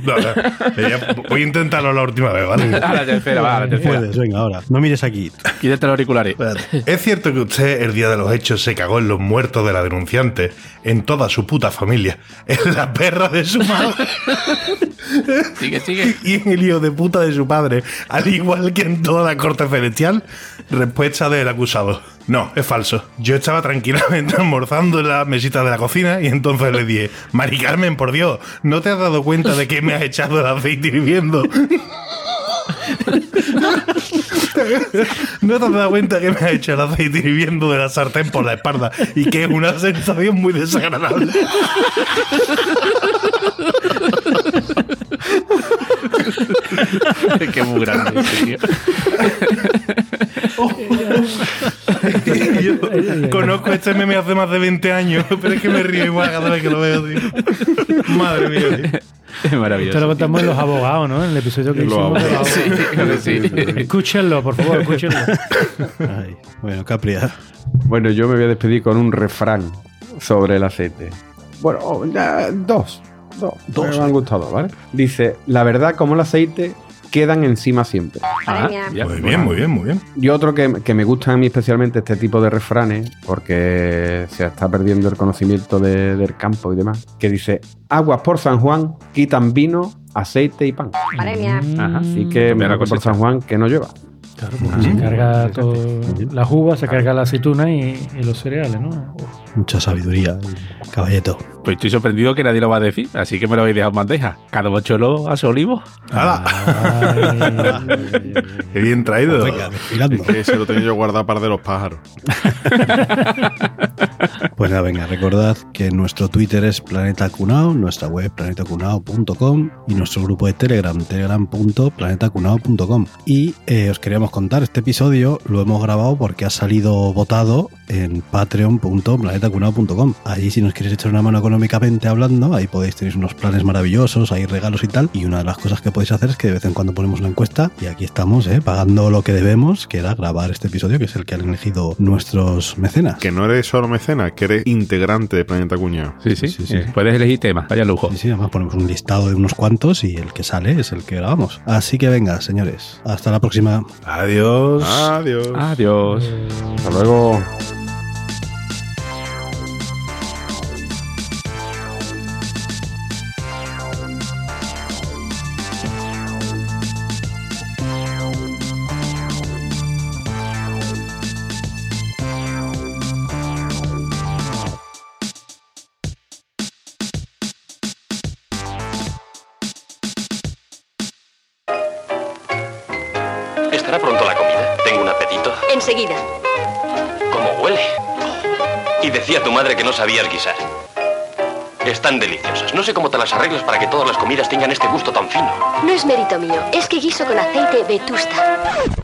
Voy a intentarlo la última vez, ¿vale? A la tercera, va, a la tercera. Puedes, venga, ahora. No mires aquí. Quítate los auriculares. ¿Es cierto que usted, el día de los hechos, se cagó en los muertos de la en toda su puta familia, en la perra de su madre Sigue, sigue. y en el hijo de puta de su padre, al igual que en toda la corte celestial? Respuesta del acusado. No, es falso. Yo estaba tranquilamente almorzando en la mesita de la cocina y entonces le dije, Mari Carmen, por Dios, ¿no te has dado cuenta de que me has echado el aceite hirviendo? ¿No te has dado cuenta que me has hecho el aceite hirviendo de la sartén por la espalda y que es una sensación muy desagradable? Es que es muy grande ese tío. Y yo conozco este meme hace más de 20 años, pero es que me río igual cada vez que lo veo, tío. Madre mía. tío. Es Esto lo maravilloso. contamos en Los Abogados, ¿no? En el episodio que Los hicimos. los Sí, abogados. sí. Escúchenlo, por favor, escúchenlo. Ay, bueno, Capria. Bueno, yo me voy a despedir con un refrán sobre el aceite. Bueno, oh, dos. Dos. Dos. Me han gustado, ¿vale? Dice, la verdad como el aceite quedan encima siempre. Ah. Muy bien, muy bien, muy bien. Y otro que, que me gustan a mí especialmente este tipo de refranes, porque se está perdiendo el conocimiento de- del campo y demás, que dice, aguas por San Juan quitan vino, aceite y pan. Madre mía. Ajá. Así que me por. San Juan que no llueva. Claro, porque se carga todo, las uvas, se carga la aceituna y, y los cereales, ¿no? Mucha sabiduría, caballeto. Pues estoy sorprendido que nadie lo va a decir, así que me lo habéis dejado en bandeja. Cada mocholo a su olivo. ¡Hala! ¡Qué bien traído! Venga, desfilando. Que se lo tenía yo guardado para de los pájaros. Pues nada, venga, recordad que nuestro Twitter es Planeta Cunao, nuestra web planetacunao.com y nuestro grupo de Telegram, telegram.planetacunao.com. Y eh, os queríamos contar, este episodio lo hemos grabado porque ha salido votado en patreon.planetacunao.com. Allí si nos queréis echar una mano económicamente hablando, ahí podéis tener unos planes maravillosos, hay regalos y tal. Y una de las cosas que podéis hacer es que de vez en cuando ponemos una encuesta y aquí estamos, eh, pagando lo que debemos, que era grabar este episodio, que es el que han elegido nuestros mecenas. Que no eres solo mecena, que eres integrante de Planeta Cuñado. Sí, sí, Sí, sí, sí. eh, Puedes elegir tema, vaya lujo. Sí, sí, además ponemos un listado de unos cuantos y el que sale es el que grabamos. Así que venga, señores, hasta la próxima. Adiós. Adiós. Adiós. Hasta luego. Guisar. Están deliciosas. No sé cómo te las arreglas para que todas las comidas tengan este gusto tan fino. No es mérito mío, es que guiso con aceite vetusta.